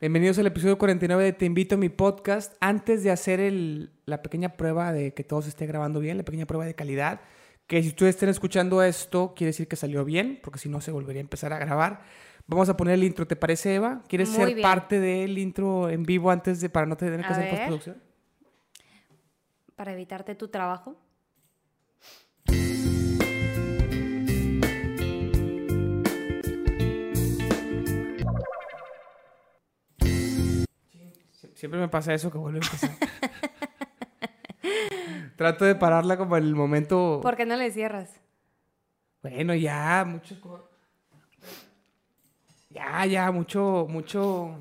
Bienvenidos al episodio 49 de Te invito a mi podcast. Antes de hacer el- la pequeña prueba de que todo se esté grabando bien, la pequeña prueba de calidad, que si ustedes estén escuchando esto, quiere decir que salió bien, porque si no se volvería a empezar a grabar. Vamos a poner el intro, ¿te parece, Eva? ¿Quieres Muy ser bien. parte del intro en vivo antes de para no tener que A hacer ver. postproducción? Para evitarte tu trabajo. Siempre me pasa eso que vuelve a empezar. Trato de pararla como en el momento. ¿Por qué no le cierras? Bueno, ya, mucho. Ya, ya, mucho, mucho.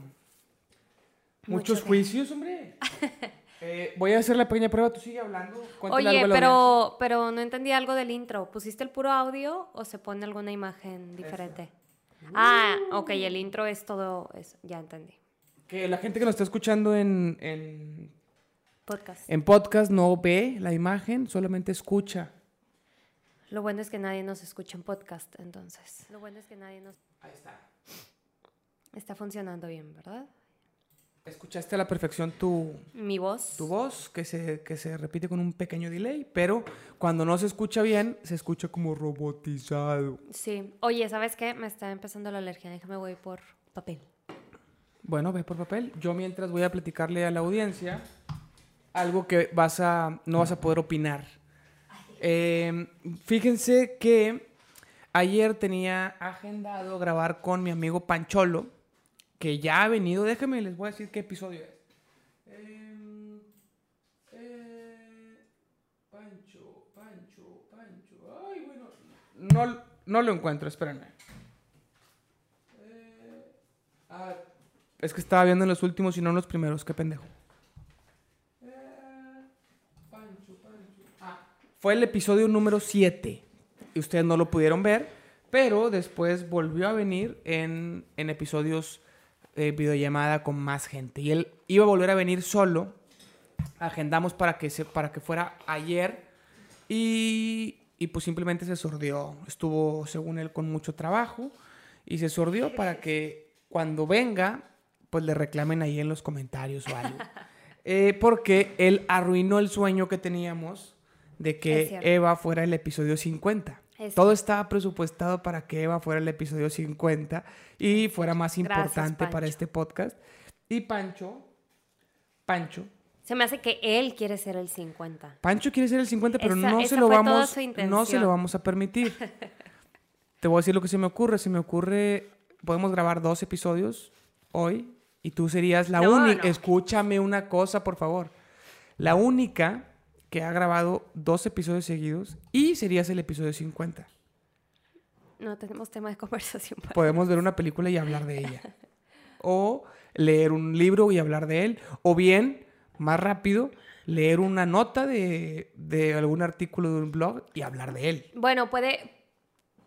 Muchos Mucho juicios, hombre. Eh, voy a hacer la pequeña prueba, tú sigue hablando. Cuéntale Oye, algo pero, pero no entendí algo del intro. ¿Pusiste el puro audio o se pone alguna imagen diferente? Ah, ok, el intro es todo eso. Ya entendí. Que la gente que nos está escuchando en, en, Podcast. en podcast no ve la imagen, solamente escucha. Lo bueno es que nadie nos escucha en podcast, entonces. Lo bueno es que nadie nos... Ahí está. Está funcionando bien, ¿verdad? Escuchaste a la perfección tu, Mi voz. tu voz, que se, que se repite con un pequeño delay, pero cuando no se escucha bien, se escucha como robotizado. Sí. Oye, ¿sabes qué? Me está empezando la alergia. Déjame voy por papel. Bueno, ve por papel. Yo mientras voy a platicarle a la audiencia algo que vas a, no vas a poder opinar. Eh, fíjense que ayer tenía agendado grabar con mi amigo Pancholo, que ya ha venido. Déjenme, les voy a decir qué episodio es. Em, eh, Pancho, Pancho, Pancho. Ay, bueno. No, no lo encuentro, espérenme. Ah, es que estaba viendo en los últimos y no en los primeros, qué pendejo. Eh, fue el episodio número 7. Y ustedes no lo pudieron ver, pero después volvió a venir en, en episodios de videollamada con más gente. Y él iba a volver a venir solo. Agendamos para que, se, para que fuera ayer. Y, y pues simplemente se sordió. Estuvo, según él, con mucho trabajo. Y se sordió para que cuando venga, pues le reclamen ahí en los comentarios o algo. Eh, porque él arruinó el sueño que teníamos de que. Eva fuera el episodio 50. Es Todo estaba presupuestado para que Eva fuera el episodio 50 y fuera más Gracias, importante para este podcast. Y Pancho, Pancho, Se me hace que él quiere ser el 50. Pancho quiere ser el 50, pero Esa- no esa se lo vamos, no se lo vamos a permitir. Te voy a decir lo que se me ocurre. Se me ocurre, podemos grabar dos episodios hoy y tú serías la No, única. no. Escúchame una cosa, por favor. La única que ha grabado dos episodios seguidos y serías el episodio 50. No tenemos tema de conversación. para- Podemos ver una película y hablar de ella. O leer un libro y hablar de él. O bien, más rápido, leer una nota de, de algún artículo de un blog y hablar de él. Bueno, puede,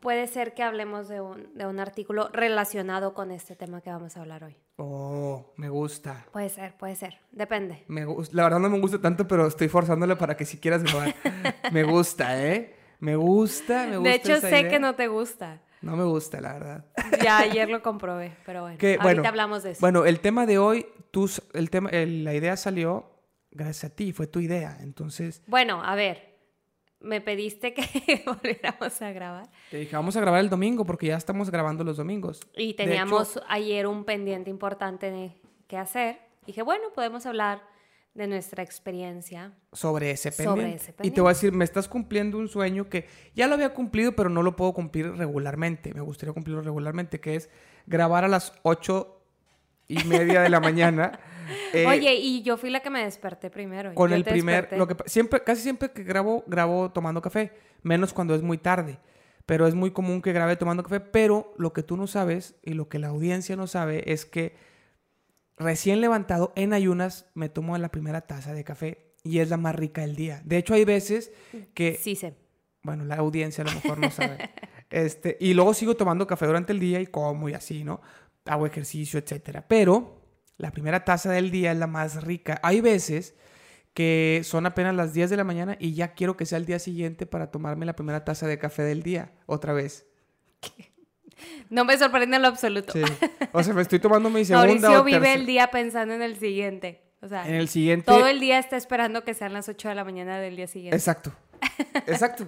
puede ser que hablemos de un, de un artículo relacionado con este tema que vamos a hablar hoy. Oh, me gusta. Puede ser, puede ser. Depende. Me La verdad no me gusta tanto, pero estoy forzándole para que si quieras grabar. me gusta, ¿eh? Me gusta, me gusta. De hecho, esa sé idea. que no te gusta. No me gusta, la verdad. Ya ayer lo comprobé, pero bueno. Que, ahorita bueno, hablamos de eso. Bueno, el tema de hoy, tú, el tema, el- la idea salió gracias a ti, fue tu idea. Entonces, Bueno, a ver. Me pediste que volviéramos a grabar. te dije, vamos a grabar el domingo porque ya estamos grabando los domingos. Y teníamos hecho, ayer un pendiente importante de- que hacer. Dije, bueno, podemos hablar de nuestra experiencia. sobre ese Sobre pendiente. ese Y te voy a decir, me estás cumpliendo un sueño que ya lo había cumplido, pero no lo puedo cumplir regularmente. Me gustaría cumplirlo regularmente, que es grabar a las ocho y media de la mañana. eh, Oye, y yo fui la que me desperté primero. con Yo el primer, desperté. lo que siempre, casi siempre que grabo, grabo tomando café, menos cuando es muy tarde. Pero es muy común que grabe tomando café. Pero lo que tú no sabes y lo que la audiencia no sabe es que recién levantado en ayunas me tomo la primera taza de café y es la más rica del día. De hecho, hay veces que Sí sé. bueno, la audiencia a lo mejor no sabe. Este, y luego sigo tomando café durante el día y como y así, ¿no? Hago ejercicio, etcétera. Pero la primera taza del día es la más rica. Hay veces que son apenas las 10 de la mañana y ya quiero que sea el día siguiente para tomarme la primera taza de café del día, otra vez. No me sorprende en lo absoluto. Sí. O sea, me estoy tomando mi segunda Mauricio o vive el día pensando en el siguiente. O sea, En el siguiente... todo el día está esperando que sean las 8 de la mañana del día siguiente. Exacto. Exacto.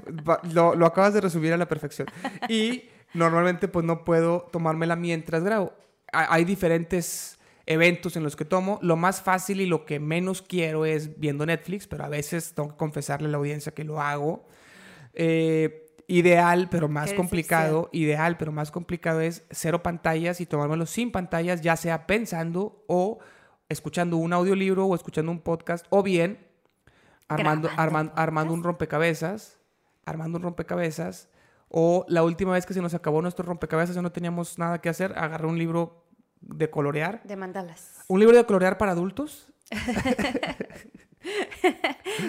Lo, lo acabas de resumir a la perfección. Y normalmente pues no puedo tomármela mientras grabo. Ha- Hay diferentes eventos en los que tomo. Lo más fácil y lo que menos quiero es viendo Netflix, pero a veces tengo que confesarle a la audiencia que lo hago. Eh, ideal, pero más complicado. Ideal, pero más complicado es cero pantallas y tomármelo sin pantallas, ya sea pensando o escuchando un audiolibro o escuchando un podcast, o bien armando, armando un rompecabezas, armando un rompecabezas, o la última vez que se nos acabó nuestro rompecabezas y no teníamos nada que hacer, agarré un libro de colorear. De mandalas. ¿Un libro de colorear para adultos?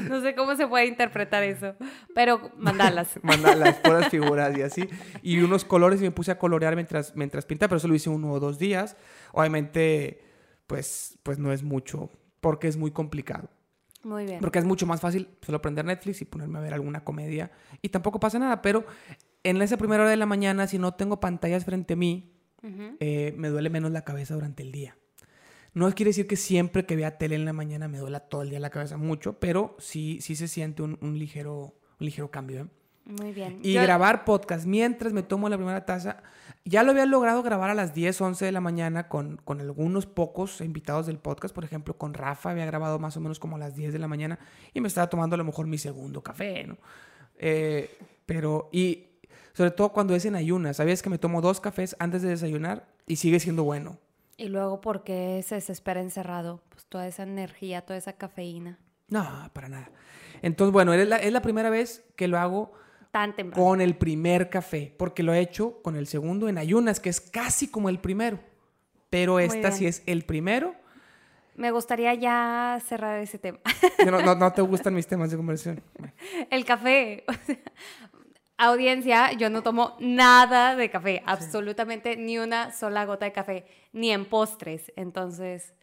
No sé cómo se puede interpretar eso, pero mandalas. Manda las puras figuras y así. Y unos colores y me puse a colorear mientras, mientras pintaba, pero eso lo hice uno o dos días. Obviamente, pues, pues no es mucho, porque es muy complicado. Muy bien. Porque es mucho más fácil solo prender Netflix y ponerme a ver alguna comedia y tampoco pasa nada, pero en esa primera hora de la mañana, si no tengo pantallas frente a mí, eh, me duele menos la cabeza durante el día. No quiere decir que siempre que vea tele en la mañana me duela todo el día la cabeza mucho, pero sí, sí se siente un, un ligero, un ligero cambio. ¿eh? Muy bien. Y Yo- grabar podcast mientras me tomo la primera taza. Ya lo había logrado grabar a las 10, 11 de la mañana con, con algunos pocos invitados del podcast. Por ejemplo, con Rafa había grabado más o menos como a las 10 de la mañana y me estaba tomando a lo mejor mi segundo café, ¿no? Eh, pero, y sobre todo cuando es en ayunas. ¿Sabías que me tomo dos cafés antes de desayunar y sigue siendo bueno? Y luego, ¿por qué se desespera encerrado? Pues toda esa energía, toda esa cafeína. No, para nada. Entonces, bueno, es la, es la primera vez que lo hago Tan temprano. con el primer café, porque lo he hecho con el segundo en ayunas, que es casi como el primero. Pero esta bien. sí es el primero. Me gustaría ya cerrar ese tema. No, no- no te gustan mis temas de conversación. Bueno, El café. Audiencia, yo no tomo nada de café, absolutamente ni una sola gota de café, ni en postres. Entonces,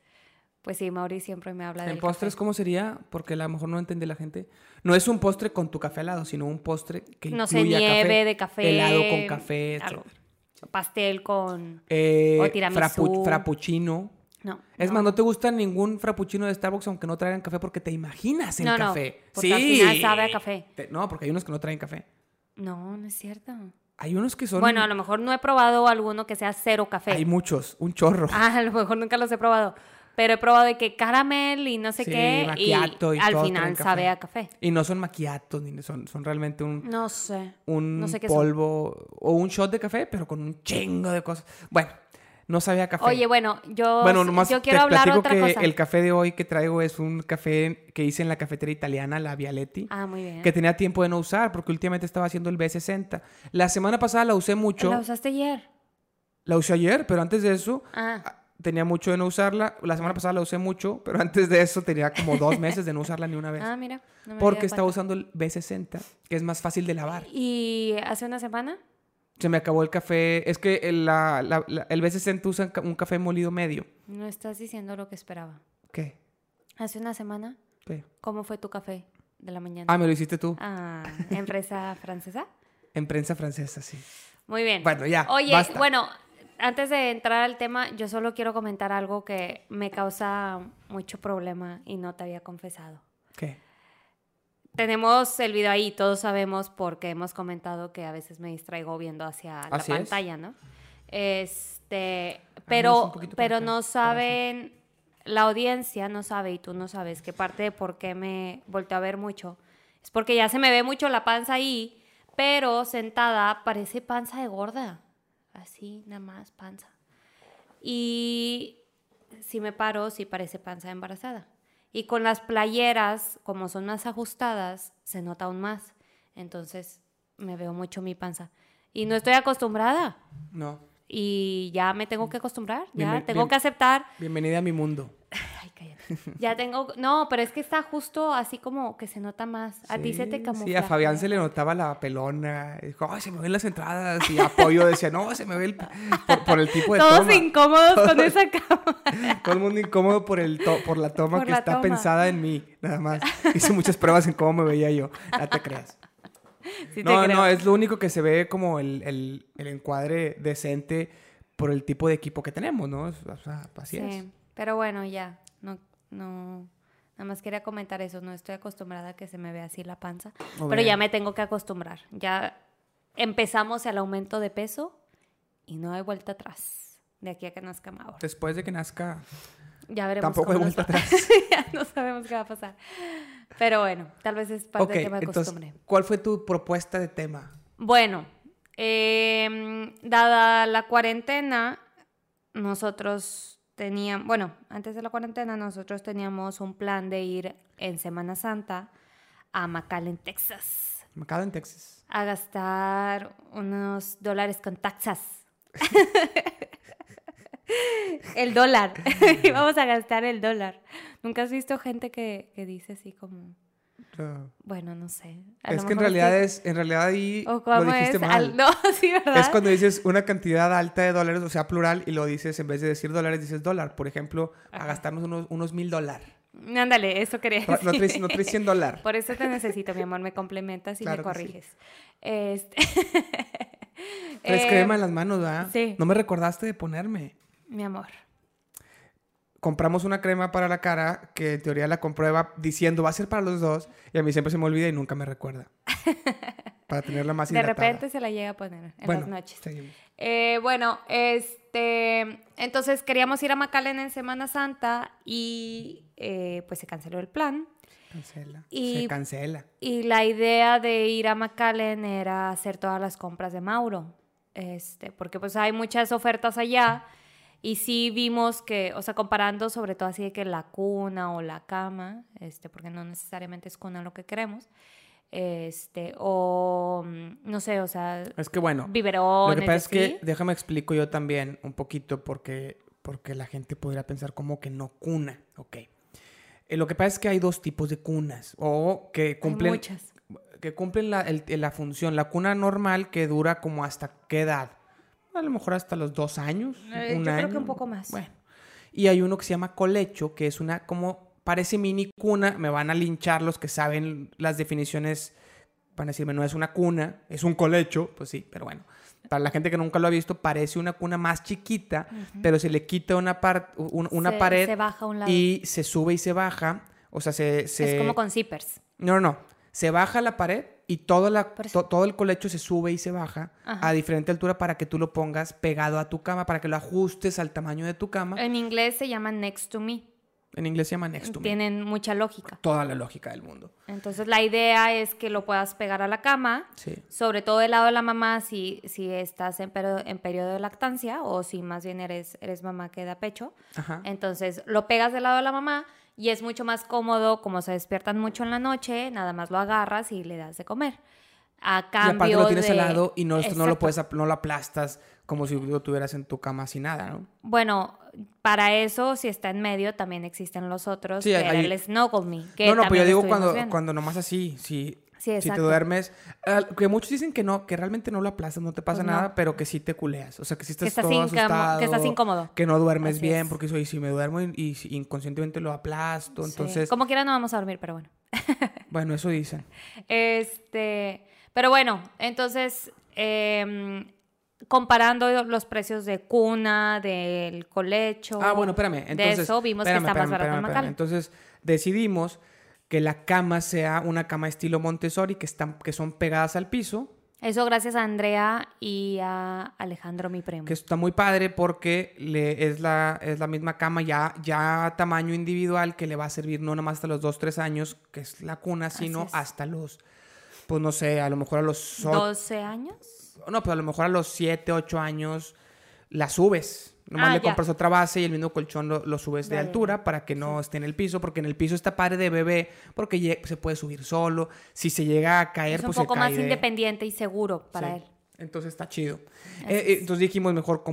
pues sí, Mauri siempre me habla de ¿En postres cómo sería? Porque a lo mejor no entiende la gente. No es un postre con tu café al lado, sino un postre que No sé, nieve café, de café. helado con café, etc. Pastel con... Eh, O tiramisú. frappuccino. No. Es más, no te gusta ningún frappuccino de Starbucks aunque no traigan café porque te imaginas el No, no, café. porque al final sabe a café. Te- no, porque hay unos que no traen café. No, no es cierto. Hay unos que son... Bueno, a lo mejor no he probado alguno que sea cero café. Hay muchos, un chorro. Ah, a lo mejor nunca los he probado. Pero he probado de que caramel y no sé Sí, qué. macchiato y al todo final sabe a café. Y no son maquiatos, ni son, son realmente un, No sé. un no sé qué son. polvo o un shot de café, pero con un chingo de cosas. Bueno, no sabía café. Oye, bueno, yo, bueno, nomás yo quiero te hablar platico otra que cosa. el café de hoy que traigo es un café que hice en la cafetería italiana, la Vialetti. Ah, muy bien. Que tenía tiempo de no usar porque últimamente estaba haciendo el B60. La semana pasada la usé mucho. ¿La usaste ayer? La usé ayer, pero antes de eso Ah, ah, tenía mucho de no usarla. La semana pasada la usé mucho, pero antes de eso tenía como dos meses de no usarla ni una vez. ah mira. no me porque estaba usando el B60, que es más fácil de lavar. ¿Y hace una semana? Se me acabó el café. Es que el, la- la- la- el B60 usa un café molido medio. No estás diciendo lo que esperaba. ¿Qué? ¿Hace una semana? ¿Qué? ¿Cómo fue tu café de la mañana? Ah, me lo hiciste tú. Ah, ¿empresa francesa? En prensa francesa, sí. Muy bien. Bueno, ya. Oye, basta. bueno, antes de entrar al tema, yo solo quiero comentar algo que me causa mucho problema y no te había confesado. ¿Qué? Tenemos el video ahí, todos sabemos porque hemos comentado que a veces me distraigo viendo hacia la es. pantalla, ¿no? Este, pero, pero no saben, la audiencia no sabe y tú no sabes que parte de por qué me volteo a ver mucho es porque ya se me ve mucho la panza ahí, pero sentada parece panza de gorda, así nada más panza. Y si me paro, sí parece panza embarazada. Y con las playeras, como son más ajustadas, se nota aún más. Entonces me veo mucho mi panza. Y no estoy acostumbrada. No. Y ya me tengo que acostumbrar. Ya tengo que aceptar. Bienvenida a mi mundo. Ay, cállate. Ya tengo. No, pero es que está justo así como que se nota más. A ti se te camufla. Sí, a Fabián se le notaba la pelona. Dijo, ay, se me ven las entradas. Y apoyo decía, no, se me ve el... Por, por el tipo de Todos toma. incómodos con esa cama. Todo el mundo incómodo por, el to- por la toma Por que la está toma. pensada en mí, nada más. Hice muchas pruebas en cómo me veía yo. No te creas. Sí no, no, es lo único que se ve como el, el- el encuadre decente por el tipo de equipo que tenemos, ¿no? O sea, así es. Sí, pero bueno, ya. No, no. Nada más quería comentar eso. No estoy acostumbrada a que se me vea así la panza. Pero ya me tengo que acostumbrar. Ya empezamos el aumento de peso y no hay vuelta atrás. De aquí a que nazca Mauro. Después de que nazca, Ya veremos. tampoco hay vuelta atrás. ya no sabemos qué va a pasar. Pero bueno, tal vez es parte ok, de que me entonces, acostumbre. ¿cuál fue tu propuesta de tema? Bueno, em, dada la cuarentena, nosotros teníamos, bueno, antes de la cuarentena nosotros teníamos un plan de ir en Semana Santa a McAllen, Texas, McAllen, Texas. a gastar unos dólares con taxas. el dólar, íbamos a gastar el dólar. ¿Nunca has visto gente que, que dice así como, Bueno, no sé? a Es que en realidad es, en realidad ahí ¿O lo dijiste es? mal. Al- no, sí, ¿verdad? Es cuando dices una cantidad alta de dólares, o sea, plural, y lo dices, en vez de decir dólares, dices dólar. Por ejemplo, a gastarnos unos, unos mil dólares. Ándale, eso quería No decir. traes, no traes 100 dólares. Por eso te necesito, mi amor, me complementas y Claro me que sí. corriges. Este... Traes Eh, crema en las manos, ¿verdad? sí. No me recordaste de ponerme. Mi amor. Compramos una crema para la cara que en teoría la comprueba diciendo va a ser para los dos y a mí siempre se me olvida y nunca me recuerda. para tenerla más De hidratada. repente se la llega a poner en bueno, las noches. Eh, bueno, este, entonces queríamos ir a McAllen en Semana Santa y eh, pues se canceló el plan. Cancela. Y- Se cancela. Y la idea de ir a McAllen era hacer todas las compras de Mauro. Este, porque pues hay muchas ofertas allá. Y sí vimos que, o sea, comparando sobre todo así de que la cuna o la cama, este, porque no necesariamente es cuna lo que queremos. Este, o mm, no sé, o sea, Es que bueno, biberón. lo que pasa es que, déjame explico yo también un poquito porque, porque la gente podría pensar como que no cuna. Ok. Eh, lo que pasa es que hay dos tipos de cunas o que cumplen, muchas. que cumplen la, el- la función. La cuna normal que dura como hasta qué edad. A lo mejor hasta los dos años. Eh, un yo creo año. que un poco más. Bueno. Y hay uno que se llama colecho, que es una como parece mini cuna. Me van a linchar los que saben las definiciones. Van a decirme, no es una cuna, es un colecho. Pues sí, pero bueno. Para la gente que nunca lo ha visto, parece una cuna más chiquita, pero se le quita una, par- un- una Se- pared Se baja a un lado. y se sube y se baja. O sea, se... se- Es como con zippers. No, no, no. Se baja la pared y todo, la, Por eso. to- todo el colecho se sube y se baja Ajá. a diferente altura para que tú lo pongas pegado a tu cama, para que lo ajustes al tamaño de tu cama. En inglés se llama next to me. En inglés se llama next to me. Tienen mucha lógica. Toda la lógica del mundo. Entonces la idea es que lo puedas pegar a la cama, Sí. sobre todo del lado de la mamá si, si estás en, perio- en periodo de lactancia o si más bien eres, eres mamá que da pecho. Ajá. Entonces lo pegas del lado de la mamá y es mucho más cómodo, como se despiertan mucho en la noche, nada más lo agarras y le das de comer. A Y cambio aparte lo tienes de... al lado y no, no lo puedes, no lo aplastas como si lo tuvieras en tu cama sin nada, ¿no? Bueno, para eso, si está en medio, también existen los otros, Sí, que hay- era el Snuggle Me. Que no, no, pero yo digo cuando, viendo. cuando nomás así, si, Sí, si te exacto. duermes, que muchos dicen que no, que realmente no lo aplastas, no te pasa Pues no. nada, pero que sí te culeas, o sea, que sí estás, Que estás todo incamo- que asustado, estás incómodo. que no duermes Así bien, es. porque soy, si me duermo y, inconscientemente lo aplasto, Sí. entonces, Como quiera no vamos a dormir, pero bueno. bueno, eso dicen. Este, pero bueno, entonces, em, comparando los precios de cuna, del colecho. Ah, bueno, espérame. Entonces, de eso vimos espérame, que está más barato en. Entonces, decidimos que la cama sea una cama estilo Montessori, que, están, que son pegadas al piso, Eso gracias a Andrea y a Alejandro, mi primo. que está muy padre porque le, es, la, es la misma cama ya, ya a tamaño individual que le va a servir no nomás hasta los 2, 3 años, que es la cuna, sino hasta los, pues no sé, a lo mejor a los... o- ¿12 años? No, pues a lo mejor a los 7, 8 años la subes. Nomás Ah, le ya. compras otra base y el mismo colchón lo, lo subes de altura para que no esté en el piso, porque en el piso está padre de bebé, porque se puede subir solo. Si se llega a caer, Es un pues poco se más cae de- independiente y seguro para Sí. él. Entonces está chido. Eh, eh, es. entonces dijimos, mejor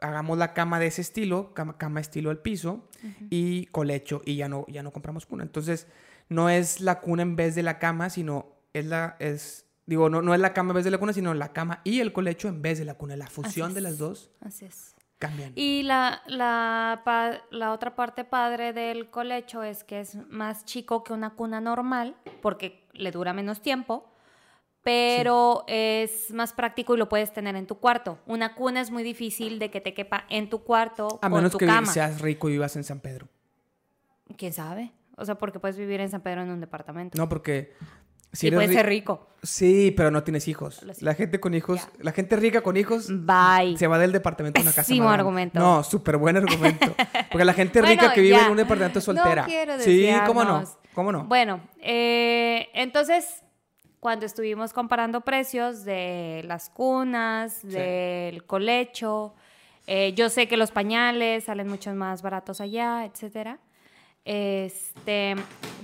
hagamos la cama de ese estilo, cama, cama estilo al piso y colecho, y ya no, ya no compramos cuna. Entonces, no es la cuna en vez de la cama, sino es la, es, digo, no, no es la cama en vez de la cuna, sino la cama y el colecho en vez de la cuna. La fusión de es. las dos Así es. Cambian. Y la, la, pa- la otra parte padre del colecho es que es más chico que una cuna normal, porque le dura menos tiempo, pero es más práctico y lo puedes tener en tu cuarto. Una cuna es muy difícil de que te quepa en tu cuarto A o en menos tu que cama. seas rico y vivas en San Pedro. ¿Quién sabe? O sea, porque puedes vivir en San Pedro en un departamento. No, porque si puedes ri- ser rico. Sí, pero no tienes hijos. La gente con hijos, la gente rica con hijos Bye. se va del departamento a una casa. Pésimo argumento. No, súper buen argumento. Porque la gente rica Bueno, que vive en un departamento es soltera. No quiero sí, cómo no, cómo no. Bueno, eh, entonces, cuando estuvimos comparando precios de las cunas, del colecho, eh, yo sé que los pañales salen mucho más baratos allá, etcétera. Este,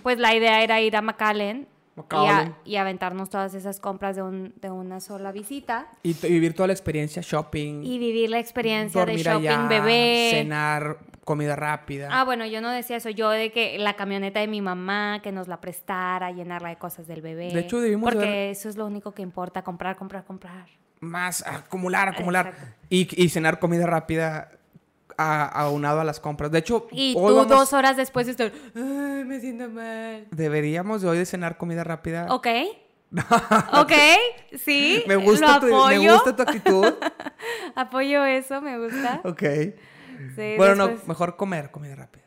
pues la idea era ir a McAllen. Y, a- McAllen. y aventarnos todas esas compras de, un- de una sola visita Y, vivir toda la experiencia shopping, y vivir la experiencia de shopping allá, bebé. cenar, comida rápida. Ah, bueno, yo no decía eso, yo de que la camioneta de mi mamá, que nos la prestara, llenarla de cosas del bebé. De hecho, debimos Porque eso es lo único que importa, comprar, comprar, comprar. Más acumular, acumular. Y, y cenar comida rápida aunado a las compras. De hecho, Y hoy tú vamos- dos horas después ay, me siento mal. deberíamos de hoy de cenar comida rápida. Ok. ok, sí. me gusta lo tu, me apoyo. gusta tu actitud. Apoyo eso, me gusta. ok. Sí, bueno, no, mejor comer comida rápida.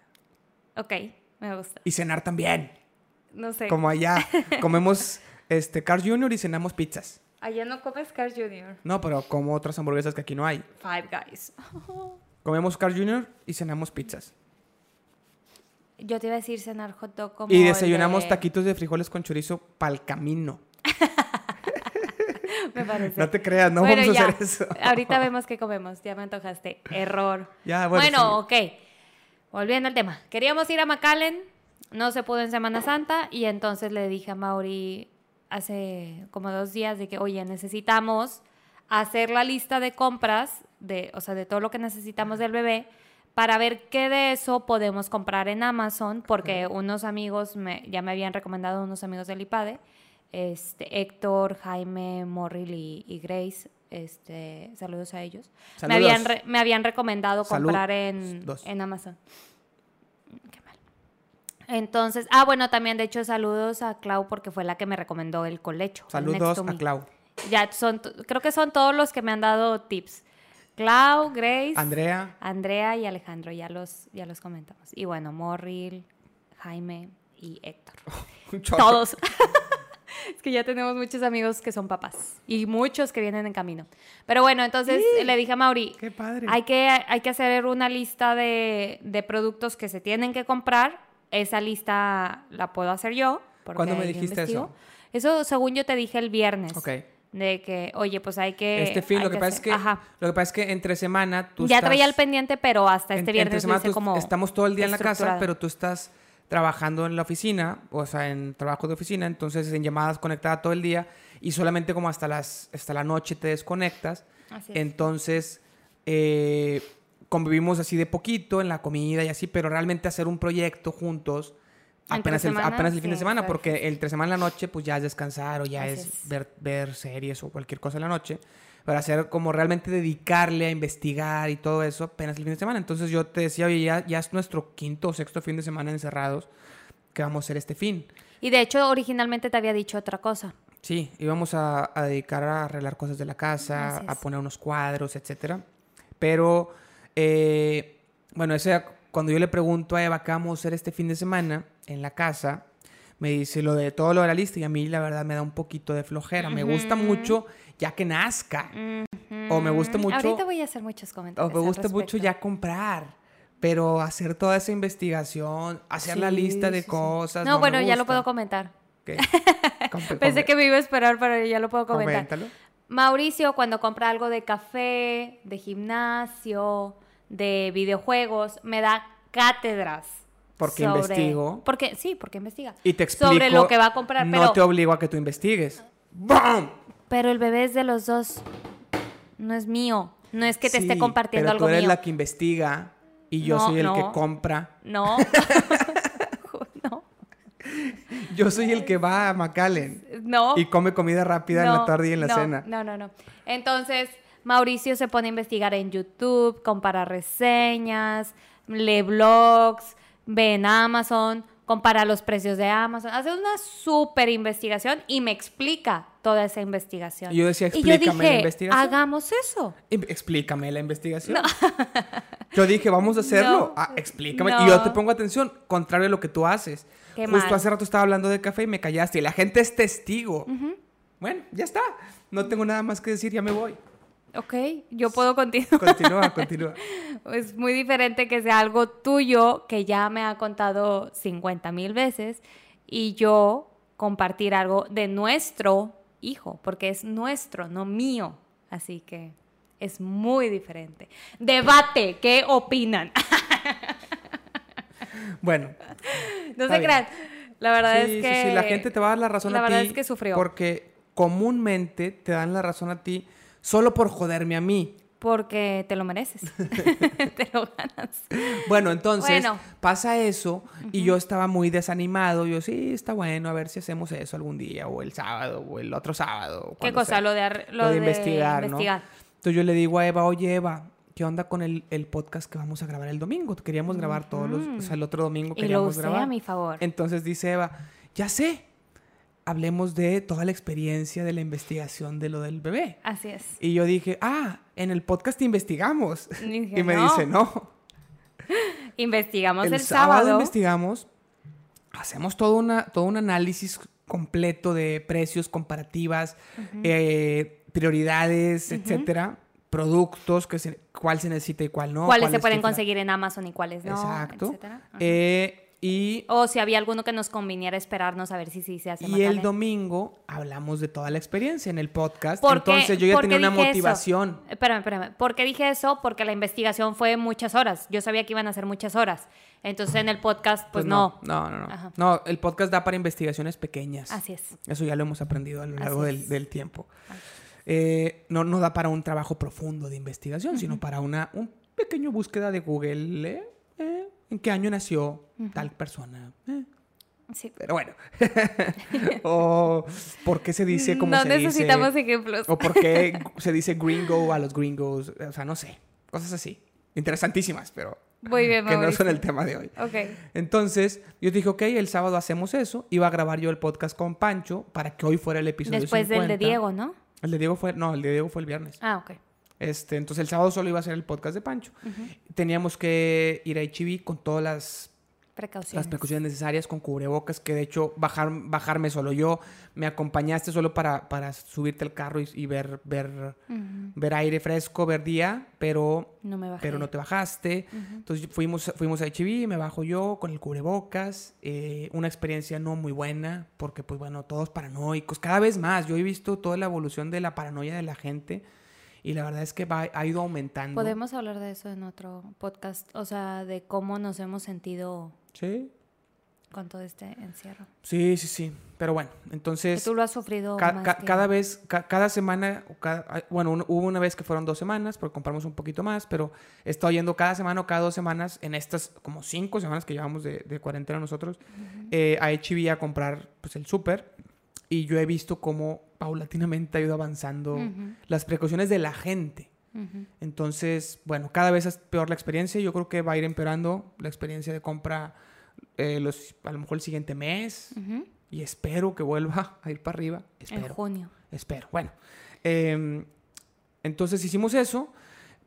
Ok, me gusta. Y cenar también. No sé. Como allá. Comemos este Carl Jr. y cenamos pizzas. Allá no comes Carl Jr. No, pero como otras hamburguesas que aquí no hay. Five Guys. Comemos Carl Jr. y cenamos pizzas. Yo te iba a decir cenar hot dog como Y desayunamos de- taquitos de frijoles con chorizo pa'l camino. Me parece. No te creas, no Bueno, vamos a hacer eso. Ahorita vemos qué comemos. Ya me antojaste. Error. Ya, bueno, bueno, ok. Volviendo al tema. Queríamos ir a McAllen. No se pudo en Semana Santa. Y entonces le dije a Mauri hace como dos días de que, oye, necesitamos hacer la lista de compras, de, o sea, de todo lo que necesitamos del bebé, para ver qué de eso podemos comprar en Amazon, porque unos amigos me, ya me habían recomendado unos amigos del IPADE, este, Héctor, Jaime, Morril y, y Grace, este, saludos a ellos. Me habían, re- me habían recomendado Salud. comprar en, Dos. en Amazon. Qué mal. Entonces, ah, bueno, también de hecho saludos a Clau porque fue la que me recomendó el colecho. Saludos a. Clau. Ya son, creo que son todos los que me han dado tips. Clau, Grace, Andrea. Andrea y Alejandro, ya los, ya los comentamos. Y bueno, Morril, Jaime y Héctor. Chorro. Todos. es que ya tenemos muchos amigos que son papás y muchos que vienen en camino. Pero bueno, entonces le dije a Mauri, Qué padre. hay que, hay que hacer una lista de, de productos que se tienen que comprar. Esa lista la puedo hacer yo. ¿Cuándo me dijiste investigo. Eso, según yo te dije el viernes. Ok. De que, oye, pues hay que. Este fin, lo que, pasa es que, Ajá. lo que pasa es que entre semana tú Ya estás- traía el pendiente, pero hasta este entre viernes lo semana tú- como. estamos todo el día en la casa, pero tú estás trabajando en la oficina, o sea, en trabajo de oficina, entonces en llamadas conectada todo el día y solamente como hasta las hasta la noche te desconectas. Así es. Entonces eh, convivimos así de poquito en la comida y así, pero realmente hacer un proyecto juntos Entre apenas el, semana, apenas el fin de semana, porque entre semana en la noche pues ya es descansar o ya Así es, es. Ver, ver series o cualquier cosa en la noche. Para hacer como realmente dedicarle a investigar y todo eso apenas el fin de semana. Entonces yo te decía, oye, ya, ya es nuestro quinto o sexto fin de semana encerrados que vamos a hacer este fin. Y de hecho, originalmente te había dicho otra cosa. Sí, íbamos a, a dedicar a arreglar cosas de la casa, a poner unos cuadros, etcétera. Pero, eh, bueno, ese, cuando yo le pregunto a Eva qué vamos a hacer este fin de semana en la casa, me dice lo de todo lo de la lista y a mí la verdad me da un poquito de flojera. Me gusta mucho ya que nazca. O me gusta mucho- Ahorita voy a hacer muchos O comentarios. me al gusta mucho ya comprar. Pero hacer toda esa investigación, hacer la lista de sí, sí. cosas. No, me bueno, ya lo puedo comentar. Pensé que me iba a esperar, pero ya lo puedo comentar. coméntalo. Mauricio, cuando compra algo de café, de gimnasio, de videojuegos, me da cátedras. Porque sobre- investigo. Porque, sí, porque investiga. Y te explico. Sobre lo que va a comprar. No pero, te obligo a que tú investigues. ¡Bam! pero el bebé es de los dos. No es mío. No es que te esté compartiendo pero algo tú eres mío. la que investiga y yo No, soy el que compra. No. no. Yo soy el que va a McAllen No. y come comida rápida en la tarde y en la no, cena. No, no, no. Entonces, Mauricio se pone a investigar en YouTube, compara reseñas, lee blogs, ve en Amazon compara los precios de Amazon, hace una súper investigación y me explica toda esa investigación. Y yo decía, Y yo explícame la investigación. hagamos eso. Explícame la investigación. Yo dije, vamos a hacerlo. No. Ah, explícame. No. Y yo te pongo atención, contrario a lo que tú haces. Qué Justo mal. hace rato estaba hablando de café y me callaste. Y la gente es testigo. Bueno, ya está. No tengo nada más que decir, ya me voy. Ok, yo puedo continuar. Continúa, continúa. Es muy diferente que sea algo tuyo que ya me ha contado 50 mil veces y yo compartir algo de nuestro hijo, porque es nuestro, no mío. Así que es muy diferente. Debate, ¿qué opinan? Bueno, no se crean. La verdad sí, es que... sí, sí, la gente te va a dar la razón la a ti. verdad es que sufrió. Porque comúnmente te dan la razón a ti solo por joderme a mí. Porque te lo mereces. te lo ganas. Bueno, entonces Bueno. pasa eso y yo estaba muy desanimado. Yo, sí, está bueno, a ver si hacemos eso algún día, o el sábado, o el otro sábado. ¿Qué cosa? sea. Lo de, ar- Lo de investigar, ¿no? investigar. Entonces yo le digo a Eva, oye Eva, ¿qué onda con el, el podcast que vamos a grabar el domingo? Queríamos grabar todos los, o sea, el otro domingo Y lo queríamos usé grabar. a mi favor. Entonces dice Eva, ya sé, hablemos de toda la experiencia de la investigación de lo del bebé. Así es. Y yo dije, ah, en el podcast investigamos. Y dije, Y me "No". dice, no, Investigamos el, el, sábado, sábado. investigamos, hacemos todo, una, todo un análisis completo de precios, comparativas, eh, prioridades, etcétera, productos, que se- cuál se necesita y cuál no. cuáles se pueden conseguir en Amazon y cuáles no, Exacto. Eh, y o si había alguno que nos conviniera esperarnos a ver si sí se hace Y Macale. el domingo hablamos de toda la experiencia en el podcast. ¿Por qué- Entonces yo ya tenía una eso? motivación. Espérame, espérame. ¿Por qué dije eso? Porque la investigación fue muchas horas. Yo sabía que iban a ser muchas horas. Entonces en el podcast, pues, no. No, no, no. Ajá. No, el podcast da para investigaciones pequeñas. Así es. Eso ya lo hemos aprendido a lo largo del, tiempo. Eh, no, no da para un trabajo profundo de investigación, sino para una un pequeño búsqueda de Google. eh, eh, ¿En qué año nació tal persona? Eh, Sí. pero bueno. o por qué se dice como no se necesitamos dice. ejemplos. O por qué se dice gringo a los gringos. O sea, no sé. Cosas así. Interesantísimas, pero Muy bien, que no son el tema de hoy. Ok. Entonces, yo dije, ok, el sábado hacemos eso. Iba a grabar yo el podcast con Pancho para que hoy fuera el episodio Después del de 50. Diego, ¿no? El de Diego fue, no, el de Diego fue el viernes. Ah, ok. Este, entonces el sábado solo iba a ser el podcast de Pancho. Teníamos que ir a HB con todas las, Precauciones. las precauciones necesarias, con cubrebocas, que de hecho bajar, bajarme solo yo, me acompañaste solo para, para subirte al carro y, y ver, ver, ver aire fresco, ver día, pero No me pero no te bajaste. Entonces fuimos, fuimos a HB, me bajo yo con el cubrebocas. eh, una experiencia no muy buena, porque pues bueno, todos paranoicos. Cada vez más, yo he visto toda la evolución de la paranoia de la gente y la verdad es que va- ha ido aumentando. Podemos hablar de eso en otro podcast, o sea, de cómo nos hemos sentido Sí, con todo este encierro. sí, sí, sí. Pero bueno, Que entonces... tú lo has sufrido ca- más ca- que- Cada vez, ca- cada semana, cada- bueno, un- hubo una vez que fueron dos semanas, porque compramos un poquito más, pero he estado yendo cada semana o cada dos semanas, en estas como cinco semanas que llevamos de, de cuarentena nosotros, eh, a HB a comprar pues, el súper, y yo he visto cómo paulatinamente ha ido avanzando las precauciones de la gente. Entonces, bueno, cada vez es peor la experiencia. Yo creo que va a ir empeorando la experiencia de compra eh, los, a lo mejor el siguiente mes. Y espero que vuelva a ir para arriba. En Espero. junio. Espero. Bueno. em, entonces hicimos eso.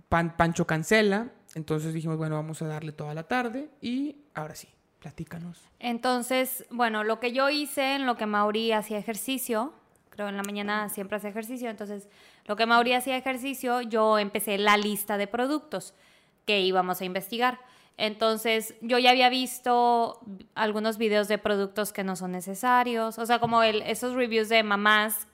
Pan- Pancho cancela. Entonces dijimos, bueno, vamos a darle toda la tarde. Y ahora sí, platícanos. Entonces, bueno, lo que yo hice en lo que Mauri hacía ejercicio, creo en la mañana siempre hace ejercicio, entonces lo que Mauri hacía ejercicio, yo empecé la lista de productos que íbamos a investigar. Entonces, yo ya había visto algunos videos de productos que no son necesarios, o sea, como esos reviews de mamás,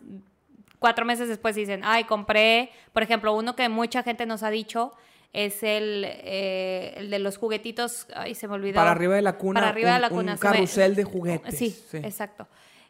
cuatro meses después dicen, ay, compré, por ejemplo, uno que mucha gente nos ha dicho es el, eh, el de los juguetitos, ay, se me olvidó. Para arriba de la cuna. Para arriba de la cuna. Un me- carrusel de juguetes. Sí, exacto.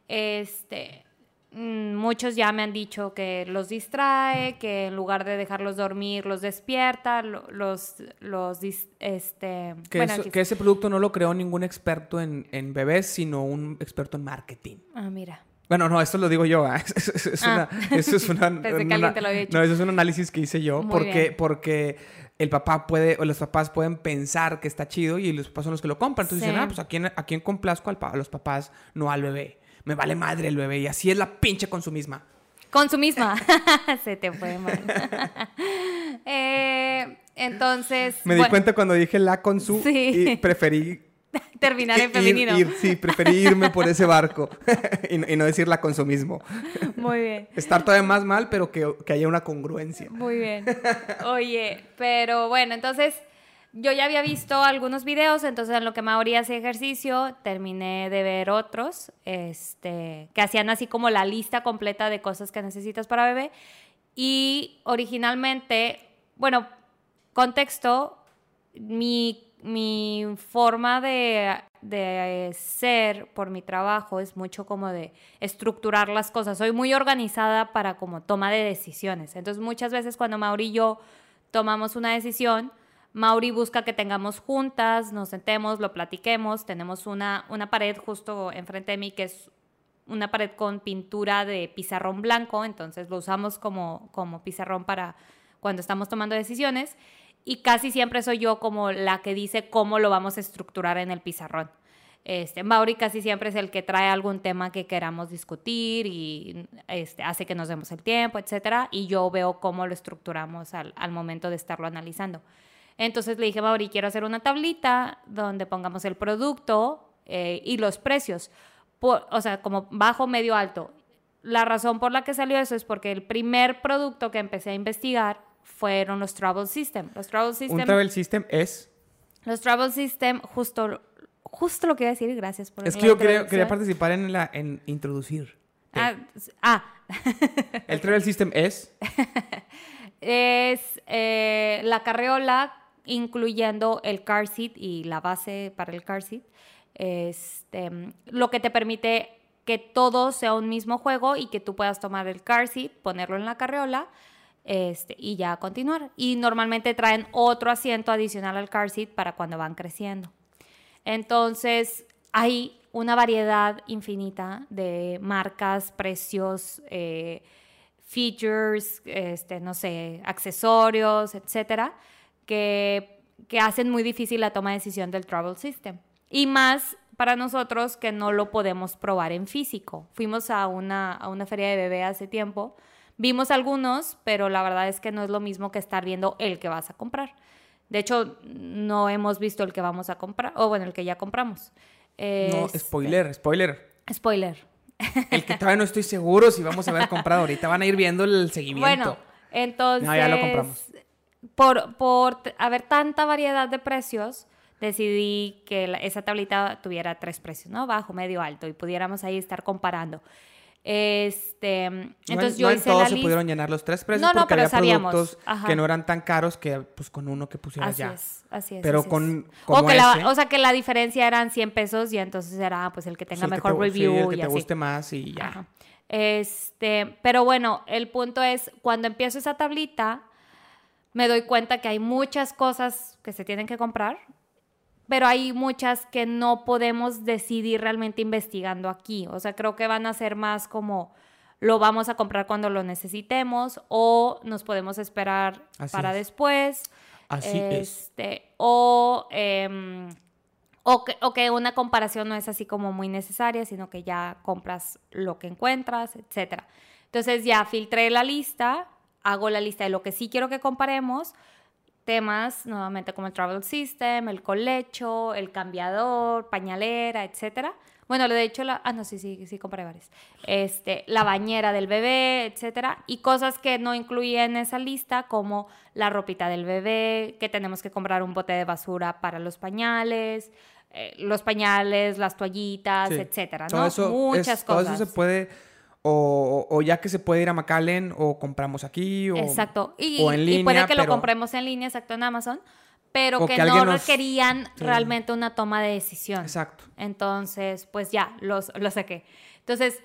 Este, mm, muchos ya me han dicho que los distrae, que en lugar de dejarlos dormir, los despierta, lo- los, los, este... Que, bueno, eso- aquí- que ese producto no lo creó ningún experto en, en bebés, sino un experto en marketing. Ah, mira. Bueno, no, esto lo digo yo. ¿eh? Eso, es- es Ah. una, eso es una- Pensé que una- alguien te lo había dicho. No, eso es un análisis que hice yo. Muy porque, bien. porque el papá puede, o los papás pueden pensar que está chido y los papás son los que lo compran. Entonces Sí. dicen, ah, pues a quién, a quién complazco al a los papás, no al bebé. Me vale madre el bebé. Y así es la pinche consumisma. Con su misma. Se te fue mal. Eh, entonces. Me di bueno, cuenta cuando dije la con su Sí. y preferí Terminar en femenino. ir- sí, preferí irme por ese barco y, no- y no decir la consumismo. Muy bien. Estar todavía más mal, pero que, que haya una congruencia. Muy bien. Oye, pero bueno, entonces yo ya había visto algunos videos, entonces en lo que Mauri hace ejercicio, terminé de ver otros, este, que hacían así como la lista completa de cosas que necesitas para bebé. Y originalmente, bueno, contexto, mi, mi forma de, de ser por mi trabajo es mucho como de estructurar las cosas. Soy muy organizada para como toma de decisiones. Entonces muchas veces cuando Mauri y yo tomamos una decisión, Mauri busca que tengamos juntas, nos sentemos, lo platiquemos. Tenemos una, una pared justo enfrente de mí que es una pared con pintura de pizarrón blanco, entonces lo usamos como, como pizarrón para cuando estamos tomando decisiones. Y casi siempre soy yo como la que dice cómo lo vamos a estructurar en el pizarrón. Este, Mauri casi siempre es el que trae algún tema que queramos discutir y este, hace que nos demos el tiempo, etcétera, y yo veo cómo lo estructuramos al, al momento de estarlo analizando. Entonces le dije, Mauri, quiero hacer una tablita donde pongamos el producto eh, y los precios, por- o sea, como bajo, medio, alto. La razón por la que salió eso es porque el primer producto que empecé a investigar fueron los Travel System. Los Travel System, Un travel system es... los Travel System, justo, justo lo que iba a decir, gracias por Es que yo quería, introducción. quería participar en, la, en introducir. Ah, ah, El travel system es... es eh, la carreola incluyendo el car seat y la base para el car seat. Este, lo que te permite que todo sea un mismo juego y que tú puedas tomar el car seat, ponerlo en la carreola este, y ya continuar. Y normalmente traen otro asiento adicional al car seat para cuando van creciendo. Entonces, hay una variedad infinita de marcas, precios, eh, features, este, no sé, accesorios, etcétera, que, que hacen muy difícil la toma de decisión del travel system. Y más para nosotros que no lo podemos probar en físico. Fuimos a una, a una feria de bebé hace tiempo, vimos algunos, pero la verdad es que no es lo mismo que estar viendo el que vas a comprar. De hecho, no hemos visto el que vamos a comprar, o bueno, el que ya compramos. No, Este, spoiler, spoiler. Spoiler. El que todavía no estoy seguro si vamos a haber comprado ahorita. Van a ir viendo el seguimiento. Bueno, entonces, No, ya lo compramos. por, por haber tanta variedad de precios, decidí que la- esa tablita tuviera tres precios, ¿no? Bajo, medio, alto, y pudiéramos ahí estar comparando. Este, No entonces no yo en hice todos la se lista. pudieron llenar los tres precios No, no, porque pero había sabíamos. productos Ajá. que no eran tan caros que pues con uno que pusieras Así ya. es, así es. Pero así es. con- o, la- o sea, que la diferencia eran 100 pesos y entonces era ah, pues el que tenga que mejor te- sí, review el que y te así. guste más y ya. Ajá. Este, pero bueno, el punto es, cuando empiezo esa tablita, me doy cuenta que hay muchas cosas que se tienen que comprar, pero hay muchas que no podemos decidir realmente investigando aquí. O sea, creo que van a ser más como lo vamos a comprar cuando lo necesitemos o nos podemos esperar Así para es. después. Así es. Este, O, em, o, que, o que una comparación no es así como muy necesaria, sino que ya compras lo que encuentras, etc. Entonces ya filtré la lista, hago la lista de lo que sí quiero que comparemos, temas nuevamente como el travel system, el colecho, el cambiador, pañalera, etcétera. Bueno, de hecho, la, ah, no, sí, sí, sí, compré varias. Este, la bañera del bebé, etcétera. Y cosas que no incluía en esa lista, como la ropita del bebé, que tenemos que comprar un bote de basura para los pañales, eh, los pañales, las toallitas, Sí. etcétera, Todo ¿no? eso Muchas es- todo cosas. eso se puede, o, o ya que se puede ir a McAllen, o compramos aquí, o, Exacto. Y, o en y línea, puede que lo compremos en línea, exacto, en Amazon, pero que, que no nos- requerían Sí. realmente una toma de decisión. Exacto. Entonces, pues ya, los, lo saqué. Entonces,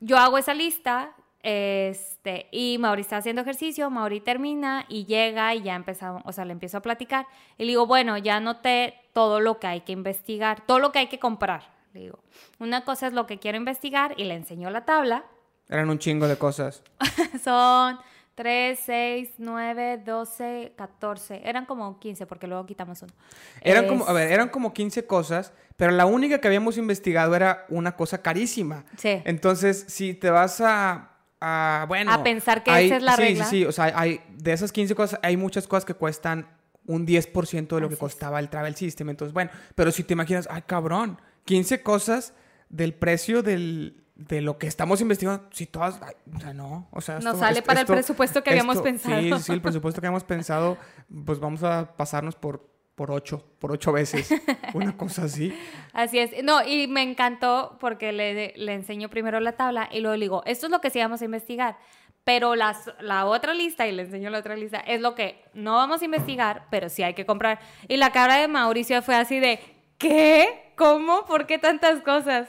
yo hago esa lista, este, y Mauri está haciendo ejercicio, Mauri termina y llega y ya empezamos, o sea, le empiezo a platicar. Y le digo, bueno, ya noté todo lo que hay que investigar, todo lo que hay que comprar, Le digo, una cosa es lo que quiero investigar y le enseño la tabla. Eran un chingo de cosas. Son 3, 6, 9, 12, 14. Eran como 15 porque luego quitamos uno. Eran como, a Es- ver, eran como 15 cosas, pero la única que habíamos investigado era una cosa carísima. Sí. Entonces, si te vas a, a, bueno... A pensar que hay- esa es la sí, regla. Sí, sí, o sea, hay, de esas 15 cosas, hay muchas cosas que cuestan un 10% de lo Así que es. costaba el Travel System. Entonces, bueno, pero si te imaginas, ay, cabrón, 15 cosas del precio del, de lo que estamos investigando, si todas, ay, o sea, no, o sea... Nos esto- sale esto- para el esto- presupuesto que habíamos pensado. Sí, sí, el presupuesto que habíamos pensado, pues vamos a pasarnos por, por ocho, por ocho veces, una cosa así. Así es. No, y me encantó porque le, le enseño primero la tabla y luego le digo, esto es lo que sí vamos a investigar. Pero las, la otra lista, y le enseño la otra lista, es lo que no vamos a investigar, pero sí hay que comprar. Y la cara de Mauricio fue así de, ¿qué? ¿Cómo? ¿Por qué tantas cosas?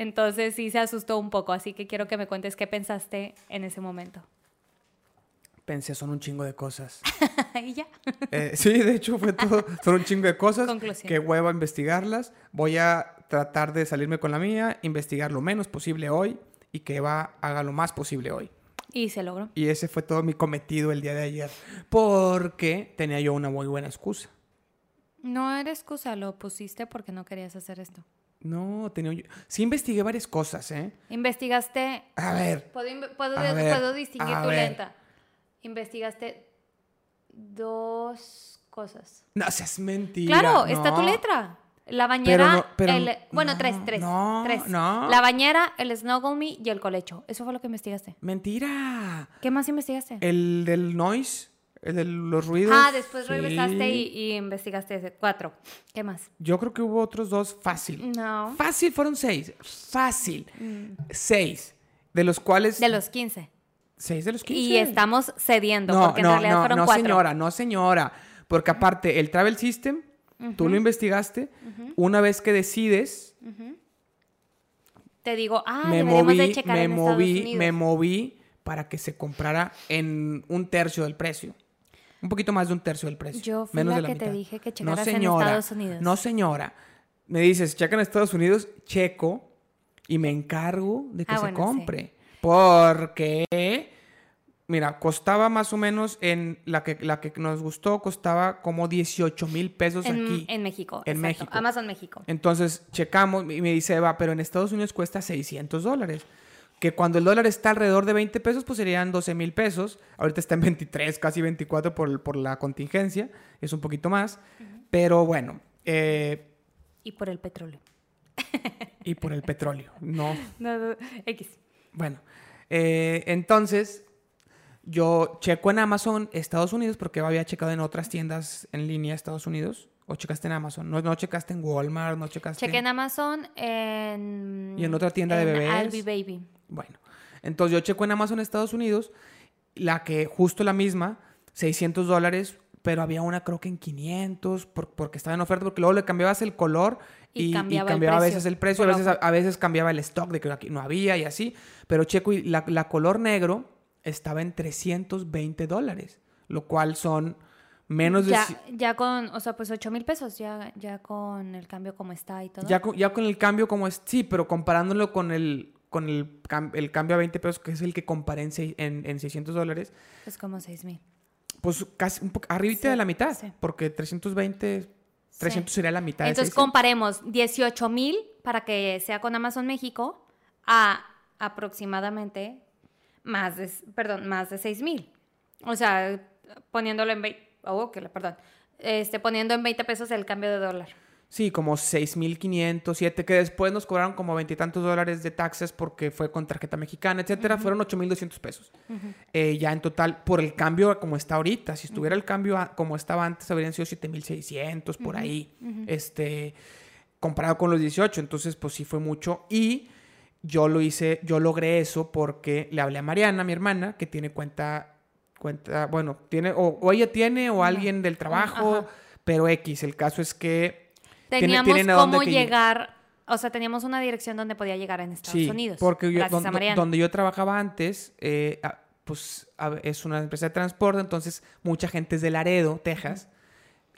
Entonces sí se asustó un poco, así que quiero que me cuentes qué pensaste en ese momento. Pensé, son un chingo de cosas. y ya. Eh, sí, de hecho fue todo, son un chingo de cosas. Conclusión. Que hueva investigarlas. Voy a tratar de salirme con la mía, investigar lo menos posible hoy y que Eva haga lo más posible hoy. Y se logró. Y ese fue todo mi cometido el día de ayer. Porque tenía yo una muy buena excusa. No era excusa, lo pusiste porque no querías hacer esto. No, tenía yo... Sí investigué varias cosas, ¿eh? Investigaste A ver, Puedo, puedo, A de- ver, puedo distinguir a tu ver. lenta. Investigaste dos cosas. no seas mentira. Claro, está tu no. letra. La bañera, no- pero el... Bueno, no, tres, tres. no, tres. no. La bañera, el Snuggle Me y el colecho. Eso fue lo que investigaste. Mentira. ¿Qué más investigaste? El del noise, el de los ruidos. ah, después sí. regresaste y, y investigaste ese. Cuatro. ¿Qué más? Yo creo que hubo otros dos fácil. No. Fácil fueron seis. Fácil. Seis. De los cuales. De los 15. Seis de los quince. Y estamos cediendo, No, porque no, en realidad no, fueron no, cuatro. señora, no, señora. Porque aparte, el Travel System, tú lo investigaste. Una vez que decides, Te digo, ah, me moví, de checar me en moví, me moví para que se comprara en un tercio del precio. Un poquito más de un tercio del precio. Yo fui menos la de la que te mitad. dije que no, checaras en señora, Estados Unidos. No, señora. Me dices, checa en Estados Unidos, checo y me encargo de que Ah, se bueno, sí. compre. Porque, mira, costaba más o menos en la que, la que nos gustó, costaba como 18 mil pesos en, aquí. en México. En exacto. México. Amazon México. Entonces, checamos y me dice Eva, pero en Estados Unidos cuesta 600 dólares. Que cuando el dólar está alrededor de 20 pesos, pues serían 12 mil pesos. Ahorita está en 23, casi 24 por, por la contingencia. Es un poquito más. Pero bueno, eh, Y por el petróleo. y por el petróleo. No, No, no, X. bueno. eh, entonces, yo checo en Amazon Estados Unidos porque había checado en otras tiendas en línea Estados Unidos. O checaste en Amazon. No, no checaste en Walmart, no checaste Chequé en Amazon, en... ¿Y en otra tienda de en bebés? Albi Baby. Bueno, entonces yo checo en Amazon Estados Unidos, la que justo la misma, 600 dólares, pero había una creo que en 500 por- porque estaba en oferta, porque luego le cambiabas el color Y y, y cambiaba a veces el precio, a veces, a, a veces cambiaba el stock de que aquí no había y así, pero checo y la, la color negro estaba en 320 dólares, lo cual son menos de... Ya, ci- ya con, o sea, pues 8 mil pesos, ya, ya con el cambio como está y todo. Ya con, ya con el cambio como es, sí, pero comparándolo con el, con el, cam- el cambio a 20 pesos, que es el que comparé en, en, en 600 dólares, Es como 6 mil. pues casi un poco arribita Sí, de la mitad, sí. porque 320, 300 sería la mitad. de Entonces 600. comparemos 18 mil para que sea con Amazon México a aproximadamente más de, perdón, más de 6 mil. O sea, poniéndolo en 20, oh, perdón, este, poniendo en 20 pesos el cambio de dólar. Sí, como 6.500, 7, que después nos cobraron como veintitantos dólares de taxes porque fue con tarjeta mexicana, etcétera. Fueron 8.200 pesos. Eh, ya en total, por el cambio como está ahorita. Si estuviera el cambio a- como estaba antes, habrían sido 7.600 por ahí. Este, comparado con los 18. Entonces, pues sí fue mucho. Y yo lo hice, yo logré eso porque le hablé a Mariana, mi hermana, que tiene cuenta, cuenta, bueno, tiene, o, o ella tiene, o alguien del trabajo, pero X. El caso es que Teníamos tienen cómo llegar, o sea, teníamos una dirección donde podía llegar en Estados Sí, Unidos. porque yo, gracias don- a Mariana. donde yo trabajaba antes, eh, ah, pues es una empresa de transporte, entonces mucha gente es de Laredo, Texas,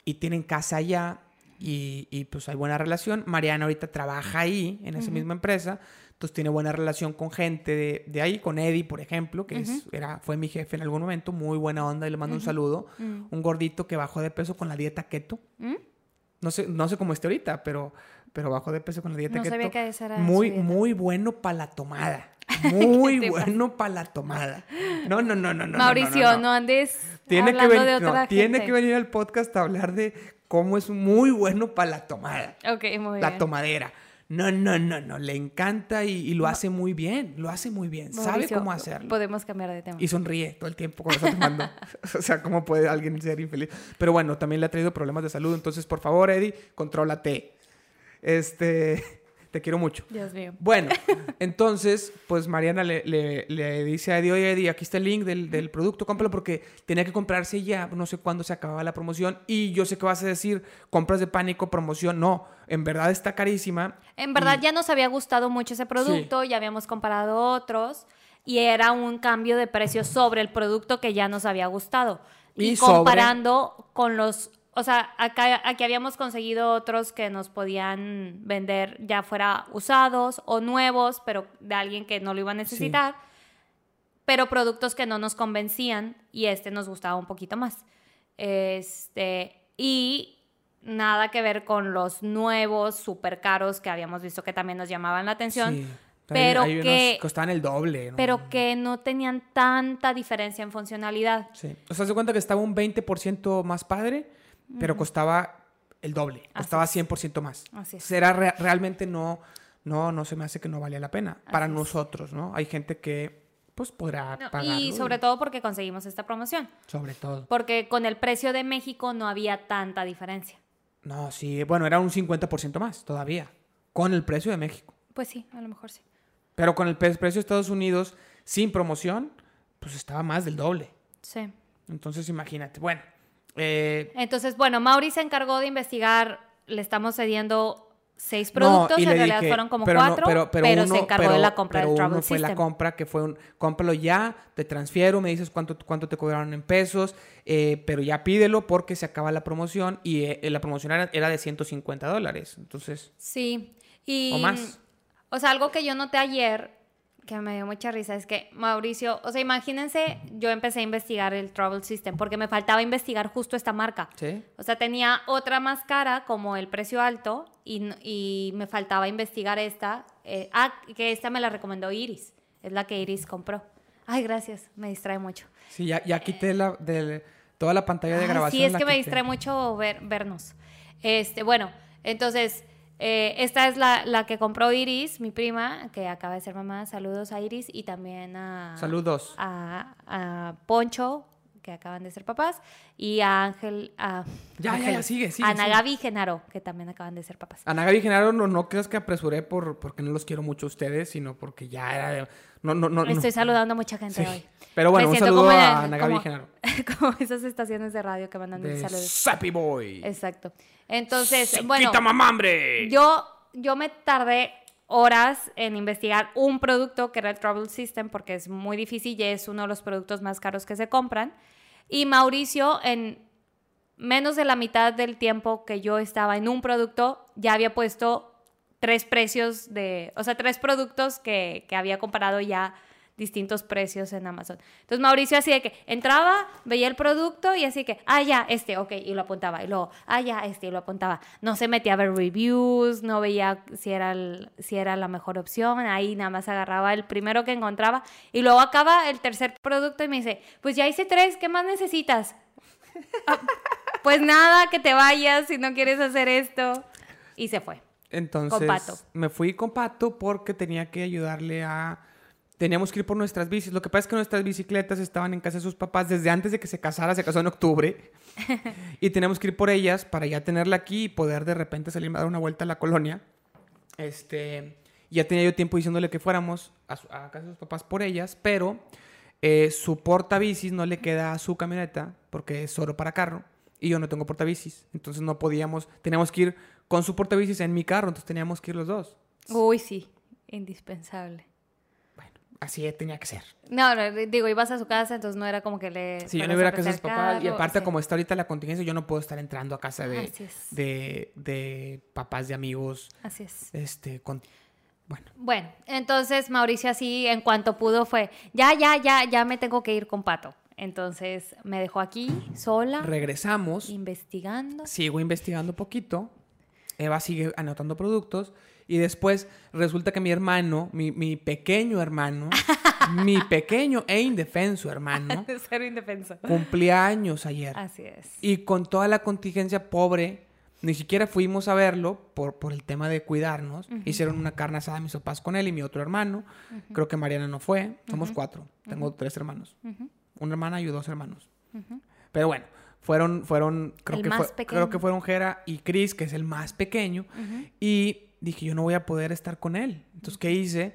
y tienen casa allá, y, y, pues hay buena relación. Mariana ahorita trabaja ahí, en esa misma empresa, entonces tiene buena relación con gente de, de ahí, con Eddie, por ejemplo, que es, era, fue mi jefe en algún momento, muy buena onda y le mando un saludo. Mm. Un gordito que bajó de peso con la dieta keto. No sé, no sé cómo esté ahorita, pero, pero bajó de peso con la dieta No keto. sabía que esa era muy, muy bueno para la tomada. Muy ¿Qué te bueno para la tomada. No, no, no, no, no. Mauricio, no, no, no. andes Tiene que, hablando de otra tiene que venir al podcast a hablar de cómo es muy bueno para la tomada. Ok, muy La bien. tomadera. No, no, no, no. Le encanta y, y lo hace muy bien. Lo hace muy bien. Sabe cómo hacerlo. Podemos cambiar de tema. Y sonríe todo el tiempo cuando está tomando. o sea, ¿cómo puede alguien ser infeliz? Pero bueno, también le ha traído problemas de salud. Entonces, por favor, Eddie, contrólate. Este, te quiero mucho. Dios mío. Bueno, entonces, pues Mariana le, le- le dice a Eddie, oye Eddie, aquí está el link del, del producto, cómpralo porque tenía que comprarse ya, no sé cuándo se acababa la promoción y yo sé que vas a decir, compras de pánico, promoción, no, en verdad está carísima. En verdad ya nos había gustado mucho ese producto, ya habíamos comparado otros y era un cambio de precio sobre el producto que ya nos había gustado. Y, Y sobre- comparando con los, o sea, acá aquí habíamos conseguido otros que nos podían vender ya fuera usados o nuevos, pero de alguien que no lo iba a necesitar, pero productos que no nos convencían y este nos gustaba un poquito más. Este, y nada que ver con los nuevos super caros que habíamos visto que también nos llamaban la atención, Sí. pero que- costaban el doble. ¿no? pero que no tenían tanta diferencia en funcionalidad. Sí. O sea, se cuenta que estaba un 20% más padre, pero costaba el doble. Así Costaba es. 100% más. Así es. Será re- realmente no, no, no se me hace que no valía la pena. Para Así es. nosotros, ¿no? Hay gente que, pues, podrá No, pagarlo. y sobre todo porque conseguimos esta promoción. Sobre todo. Porque con el precio de México no había tanta diferencia. No, sí. Bueno, era un 50% más todavía. Con el precio de México. Pues sí, a lo mejor sí. Pero con el precio de Estados Unidos, sin promoción, pues estaba más del doble. Sí. Entonces, imagínate. Bueno. Eh, Entonces, bueno, Mauri se encargó de investigar, le estamos cediendo seis No, productos, y en realidad dije, fueron como pero no, cuatro, pero, pero, pero se encargó de la compra del Travel uno fue la compra que fue un, cómpralo ya, te transfiero, me dices cuánto, cuánto te cobraron en pesos, eh, pero ya pídelo porque se acaba la promoción y eh, la promoción era, era de 150 dólares. Entonces, Sí. Y, O más. O sea, algo que yo noté ayer, que me dio mucha risa, es que Mauricio, o sea, imagínense, yo empecé a investigar el Travel System porque me faltaba investigar justo esta marca. ¿sí? O sea, tenía otra más cara como el precio alto y, y me faltaba investigar esta. eh, ah, que esta me la recomendó Iris. Es la que Iris compró. Ay, gracias. Me distrae mucho. Sí, ya, ya quité la, de, toda la pantalla de grabación. sí, es que me quité. distrae mucho ver, vernos. Este, bueno, entonces, eh, esta es la, la que compró Iris, mi prima, que acaba de ser mamá. Saludos a Iris y también a... Saludos. A, a Poncho, que acaban de ser papás, y a Ángel... A, Ya, ya, Ángel- ya, sigue, sigue, A sigue. Gaby y Genaro, que también acaban de ser papás. Ana Gaby y Genaro, no, no creas que apresuré por, porque no los quiero mucho a ustedes, sino porque ya era de... No, no, no, no. Estoy saludando a mucha gente Sí. hoy. Pero bueno, Me un saludo a y como- Genaro. Como esas estaciones de radio que mandan De saludos. Sappy Boy. Exacto. Entonces, Se bueno... quita mamambre. Yo, yo me tardé horas en investigar un producto que era el Travel System porque es muy difícil y es uno de los productos más caros que se compran. Y Mauricio, en menos de la mitad del tiempo que yo estaba en un producto, ya había puesto tres precios de, o sea, tres productos que, que había comparado ya distintos precios en Amazon. Entonces Mauricio así de que entraba, veía el producto y así que, ah, ya, este, ok, y lo apuntaba. Y luego, ah, ya, este, y lo apuntaba. No se metía a ver reviews, no veía si era, el- si era la mejor opción, ahí nada más agarraba el primero que encontraba. Y luego acaba el tercer producto y me dice, pues ya hice tres, ¿qué más necesitas? "Ah, pues nada, que te vayas si no quieres hacer esto. Y se fue. Entonces, Con Pato. me fui con Pato porque tenía que ayudarle a... Teníamos que ir por nuestras bicis. Lo que pasa es que nuestras bicicletas estaban en casa de sus papás desde antes de que se casara. Se casó en octubre. y teníamos que ir por ellas para ya tenerla aquí y poder de repente salir a dar una vuelta a la colonia. Este... Ya tenía yo tiempo diciéndole que fuéramos a, su- a casa de sus papás por ellas, pero eh, su portabicis no le queda a su camioneta porque es solo para carro y yo no tengo portabicis. Entonces no podíamos, teníamos que ir con su portabicis en mi carro, entonces teníamos que ir los dos. Uy, sí, indispensable. Así tenía que ser. No, no, digo, ibas a su casa, entonces no era como que le... Sí, yo no iba a casa de sus papás. Y aparte, sí. como está ahorita la contingencia, yo no puedo estar entrando a casa de, Así es. de, de papás de amigos. Así es. Este, con. Bueno, Bueno, entonces Mauricio así en cuanto pudo fue, ya, ya, ya, ya me tengo que ir con Pato. Entonces me dejó aquí sola, regresamos. investigando. Sigo investigando poquito. Eva sigue anotando productos. Y después resulta que mi hermano, mi, mi pequeño hermano, mi pequeño e indefenso hermano, Cero indefenso. cumplía años ayer. Así es. Y con toda la contingencia pobre, ni siquiera fuimos a verlo por, por el tema de cuidarnos. Hicieron una carne asada mis papás con él y mi otro hermano. Creo que Mariana no fue. Somos cuatro. Tengo tres hermanos. Una hermana y dos hermanos. Pero bueno, fueron, fueron, creo El que, fue- creo que fueron Jera y Chris, que es el más pequeño. Y dije, yo no voy a poder estar con él. Entonces, ¿qué hice?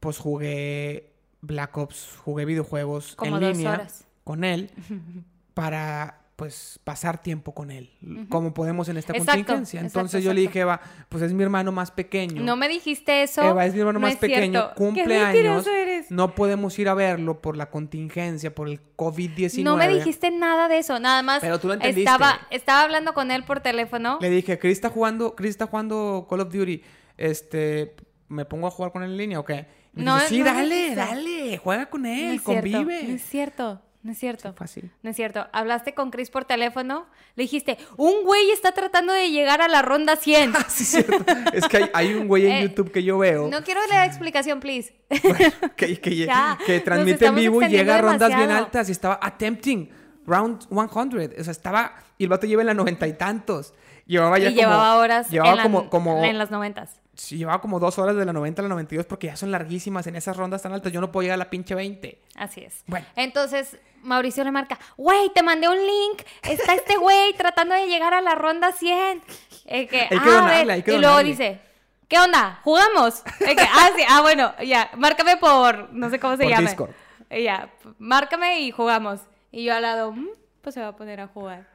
Pues jugué Black Ops, jugué videojuegos Como en dos línea horas. con él para pues pasar tiempo con él, como podemos en esta Exacto, contingencia. exacto, Entonces yo le dije, Eva, pues es mi hermano más pequeño. No me dijiste eso. Eva es mi hermano No más pequeño, Qué cumple años. eres. No podemos ir a verlo por la contingencia, por el COVID-19. No me dijiste nada de eso, nada más. Pero tú lo entendiste. Estaba, estaba hablando con él por teléfono. Le dije, Chris está jugando, Chris está jugando Call of Duty. Este, ¿me pongo a jugar con él en línea o qué? Y me No, dice, sí, no dale, dale, juega con no él, cierto, convive. No es cierto, no es cierto. Fácil. No es cierto. Hablaste con Chris por teléfono. Le dijiste, un güey está tratando de llegar a la ronda 100. Sí, es cierto. Es que hay, hay un güey en Eh, YouTube que yo veo No quiero la explicación, please. que, que, Ya, que nos transmite en vivo y llega a rondas bien altas y estaba attempting round 100. O sea, estaba. Y el vato lleva en la noventa y tantos. Llevaba ya y como- llevaba horas Llevaba en, la- como. como en las noventas. Sí, llevaba como dos horas de la 90 a la 92 porque ya son larguísimas en esas rondas tan altas. Yo no puedo llegar a la pinche 20. Así es. Bueno. Entonces, Mauricio le marca, güey, te mandé un link. Está este güey tratando de llegar a la ronda 100. Eh, que, Hay que "Ah, donarle, ver". hay que y luego dice, ¿qué onda? ¿Jugamos? Eh, que, ah, sí, ah, bueno, ya, márcame por, no sé cómo se Por llama. Discord. Ya, márcame y jugamos. Y yo al lado, "Mm, pues se va a poner a jugar.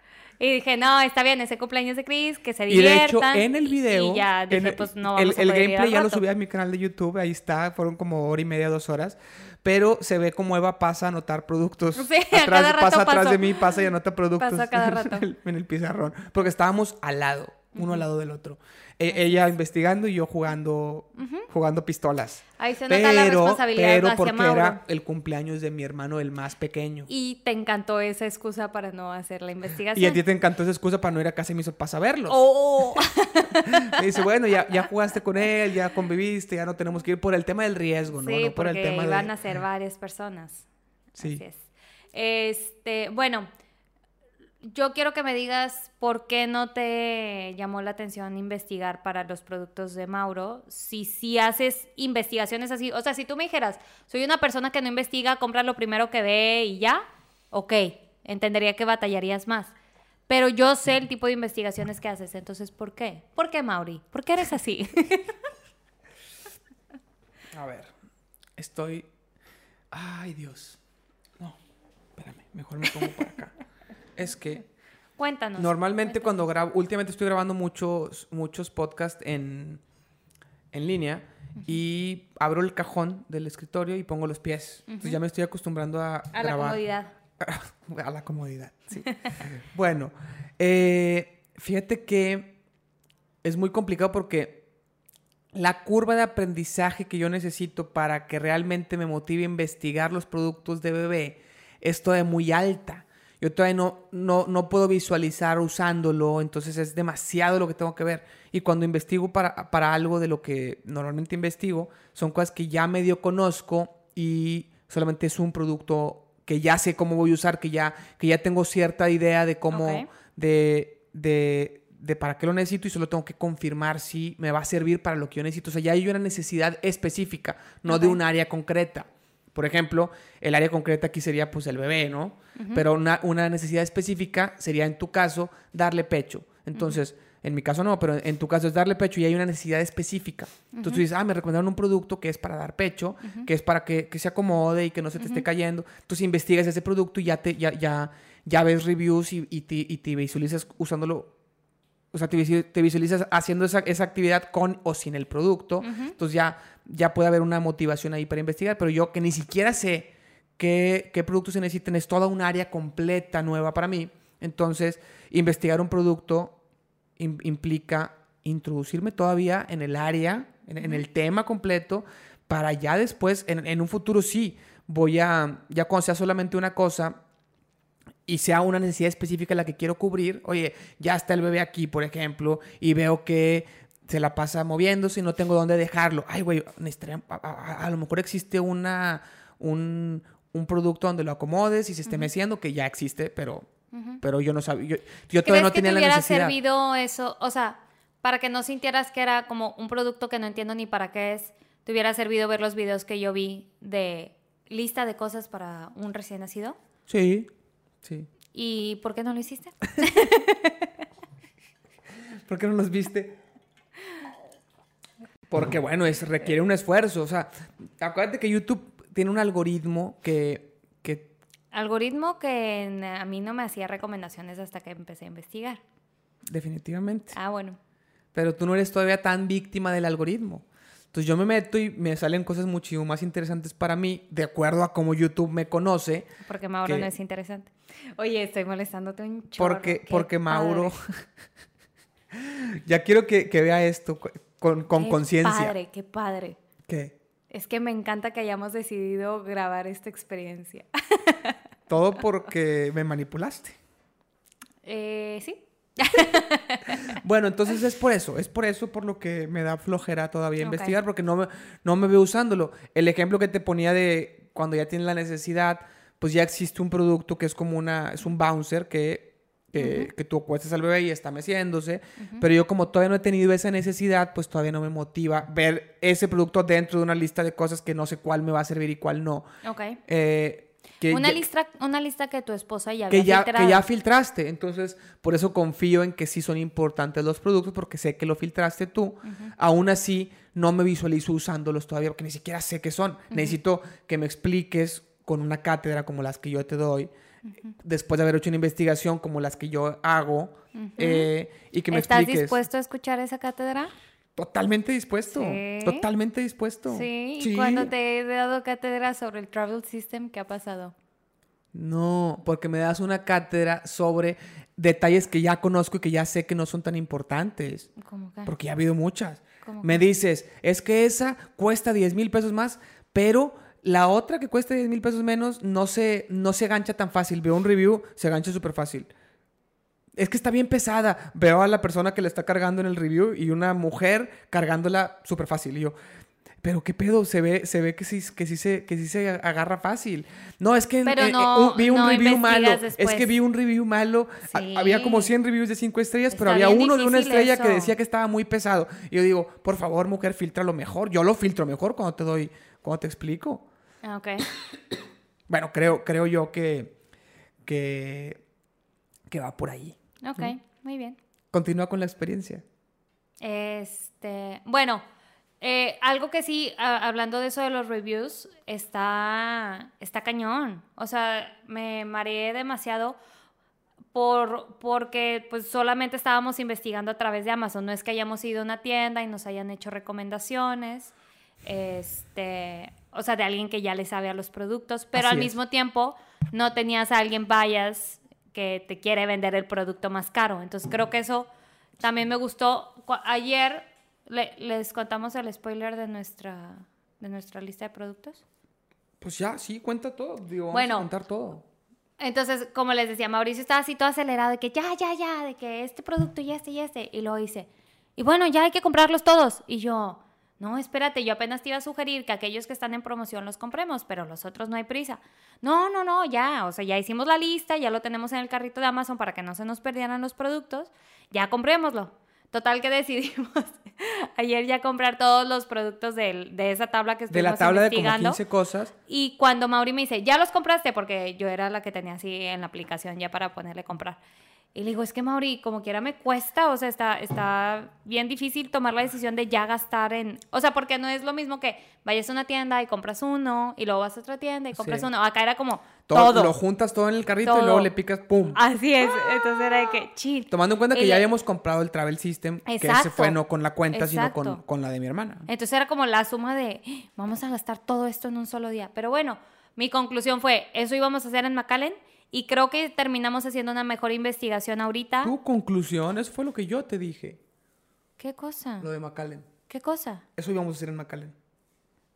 Y dije, no, está bien, ese cumpleaños de Chris, que se Y de hecho, diviertan. en el video. Y ya dije, el- pues no el, a el gameplay ya lo rato. subí a mi canal de YouTube. Ahí está. Fueron como hora y media, dos horas. Pero se ve como Eva pasa a anotar productos. Sí, a atrás, cada rato pasa atrás pasó. de mí, pasa y anota productos. Pasó a cada rato. En el, en el pizarrón. Porque estábamos al lado, uno al lado del otro. E- ella investigando y yo jugando, jugando pistolas. Ahí se nota la responsabilidad pero hacia porque Mauro. era el cumpleaños de mi hermano, el más pequeño. Y te encantó esa excusa para no hacer la investigación. Y a ti te encantó esa excusa para no ir a casa de mis papás a verlos. Oh. Me dice, bueno, ya, ya jugaste con él, ya conviviste, ya no tenemos que ir por el tema del riesgo, ¿no? Sí, no por el tema iban de... a ser varias personas. Sí. Así es. Este, bueno, yo quiero que me digas por qué no te llamó la atención investigar para los productos de Mauro. Si si haces investigaciones así, o sea, si tú me dijeras, soy una persona que no investiga, compra lo primero que ve y ya, ok, entendería que batallarías más. Pero yo sé el tipo de investigaciones que haces, entonces, ¿por qué? ¿Por qué, Mauri? ¿Por qué eres así? A ver, estoy... Ay, Dios. No, espérame, mejor me pongo para acá. es que Cuéntanos. normalmente cuando grabo, últimamente estoy grabando muchos, muchos podcasts en, en línea y abro el cajón del escritorio y pongo los pies. Entonces ya me estoy acostumbrando a, A la grabar. comodidad. a la comodidad, sí. bueno, eh, fíjate que es muy complicado porque la curva de aprendizaje que yo necesito para que realmente me motive a investigar los productos de bebé es todavía muy alta. Yo todavía no, no, no puedo visualizar usándolo, entonces es demasiado lo que tengo que ver. Y cuando investigo para, para algo de lo que normalmente investigo, son cosas que ya medio conozco y solamente es un producto que ya sé cómo voy a usar, que ya, que ya tengo cierta idea de cómo, de, de, de para qué lo necesito y solo tengo que confirmar si me va a servir para lo que yo necesito. O sea, ya hay una necesidad específica, no de un área concreta. Por ejemplo, el área concreta aquí sería pues el bebé, ¿no? Pero una, una necesidad específica sería en tu caso darle pecho. Entonces, en mi caso no, pero en tu caso es darle pecho y hay una necesidad específica. Entonces tú dices, ah, me recomendaron un producto que es para dar pecho, que es para que, que se acomode y que no se te esté cayendo. Entonces investigas ese producto y ya, te, ya, ya, ya ves reviews y, y te, y te visualizas usándolo o sea, te, visualizas haciendo esa, esa actividad con o sin el producto. Entonces ya, ya puede haber una motivación ahí para investigar, pero yo que ni siquiera sé qué, qué productos se necesitan, es toda un área completa nueva para mí. Entonces, investigar un producto im- implica introducirme todavía en el área, en, en el tema completo, para ya después, en, en un futuro sí, voy a, ya cuando sea solamente una cosa, y sea una necesidad específica la que quiero cubrir, oye, ya está el bebé aquí, por ejemplo, y veo que se la pasa moviéndose y no tengo dónde dejarlo. Ay, güey, a, a- a lo mejor existe una, un, un producto donde lo acomodes y se esté meciendo, que ya existe, pero, pero yo no sabía, yo, yo todavía ¿Crees no que tenía te la hubiera necesidad. servido eso? O sea, para que no sintieras que era como un producto que no entiendo ni para qué es, ¿te hubiera servido ver los videos que yo vi de lista de cosas para un recién nacido? Sí, sí. ¿Y por qué no lo hiciste? ¿Por qué no los viste? Porque, bueno, es, requiere un esfuerzo. O sea, acuérdate que YouTube tiene un algoritmo que, que Algoritmo que a mí no me hacía recomendaciones hasta que empecé a investigar. definitivamente. Ah, bueno. Pero tú no eres todavía tan víctima del algoritmo. Entonces yo me meto y me salen cosas muchísimo más interesantes para mí, de acuerdo a cómo YouTube me conoce. Porque Mauro que- no es interesante. Oye, estoy molestándote un chorro. Porque, qué porque Mauro... ya quiero que, que vea esto con con Qué conciencia. padre, qué padre. Que Es que me encanta que hayamos decidido grabar esta experiencia. todo porque me manipulaste. Eh, sí. Bueno, entonces es por eso, es por eso por lo que me da flojera todavía investigar, porque no me, no me veo usándolo. El ejemplo que te ponía de cuando ya tienes la necesidad, pues ya existe un producto que es como una, es un bouncer que, que, que tú acuestas al bebé y está meciéndose, pero yo como todavía no he tenido esa necesidad, pues todavía no me motiva ver ese producto dentro de una lista de cosas que no sé cuál me va a servir y cuál no. Ok. Eh, que Una ya- lista, una lista que tu esposa ya que ya, que ya filtraste. Entonces, por eso confío en que sí son importantes los productos, porque sé que lo filtraste tú. Aún así, no me visualizo usándolos todavía, porque ni siquiera sé qué son. Necesito que me expliques con una cátedra como las que yo te doy, después de haber hecho una investigación como las que yo hago, eh, y que me ¿Estás expliques. dispuesto a escuchar esa cátedra? Totalmente dispuesto. Sí. Totalmente dispuesto. Sí. ¿Y cuando te he dado cátedra sobre el Travel System, qué ha pasado? No, porque me das una cátedra sobre detalles que ya conozco y que ya sé que no son tan importantes. ¿Cómo que? Porque ya ha habido muchas. ¿Cómo Me dices, es que esa cuesta 10 mil pesos más, pero la otra que cuesta 10 mil pesos menos no se, no se gancha tan fácil. Veo un review, se gancha súper fácil. Es que está bien pesada. Veo a la persona que la está cargando en el review y una mujer cargándola súper fácil. Y yo, pero qué pedo, se ve, se ve que sí, que sí se, que sí se agarra fácil. No, es que Pero no- vi un no review malo. Es que vi un review malo. Sí. Había como 100 reviews de 5 estrellas, pero Está había uno de una estrella que decía que estaba muy pesado. Y yo digo, por favor, mujer, filtra lo mejor. Yo lo filtro mejor cuando te doy, cuando te explico. Ah, Ok. Bueno, creo, creo yo que, que, que va por ahí. Ok, muy bien. Continúa con la experiencia. Este, bueno, eh, algo que sí, a- hablando de eso de los reviews, está, está cañón. O sea, me mareé demasiado por, porque pues solamente estábamos investigando a través de Amazon. No es que hayamos ido a una tienda y nos hayan hecho recomendaciones, este, o sea, de alguien que ya le sabe a los productos, pero Así al es. mismo tiempo no tenías a alguien bias que te quiere vender el producto más caro. Entonces creo que eso también me gustó. Ayer le- les contamos el spoiler de nuestra, de nuestra lista de productos. Pues ya, sí, cuenta todo. Digo, vamos Bueno. a contar todo. Entonces, como les decía, Mauricio estaba así todo acelerado de que ya, ya, ya, de que este producto y este y este. Y lo hice. Y bueno, ya hay que comprarlos todos. Y yo, no, espérate, yo apenas te iba a sugerir que aquellos que están en promoción los compremos, pero los otros no hay prisa. No, no, no, ya, o sea, ya hicimos la lista, ya lo tenemos en el carrito de Amazon para que no se nos perdieran los productos, ya comprémoslo. Total que decidimos ayer ya comprar todos los productos del- de esa tabla que De la estuvimos tabla de como investigando. 15 cosas. Y cuando Mauri me dice, ya los compraste, porque yo era la que tenía así en la aplicación ya para ponerle comprar. Y le digo, es que Mauri, como quiera me cuesta, o sea, está, está bien difícil tomar la decisión de ya gastar en, o sea, porque no es lo mismo que vayas a una tienda y compras uno y luego vas a otra tienda y compras Sí. uno. Acá era como Todo, todo. Lo juntas todo en el carrito y luego le picas, ¡pum! Así es, entonces era de que, chill. Tomando en cuenta que ya habíamos comprado el Travel System, que ese Exacto. fue no con la cuenta, sino Exacto. con, con la de mi hermana. Entonces era como la suma de, "Ah, vamos a gastar todo esto en un solo día. Pero bueno, mi conclusión fue, eso íbamos a hacer en McAllen y creo que terminamos haciendo una mejor investigación ahorita. Tu conclusión, eso fue lo que yo te dije, ¿Qué cosa? lo de McAllen. ¿Qué cosa? Eso íbamos a hacer en McAllen.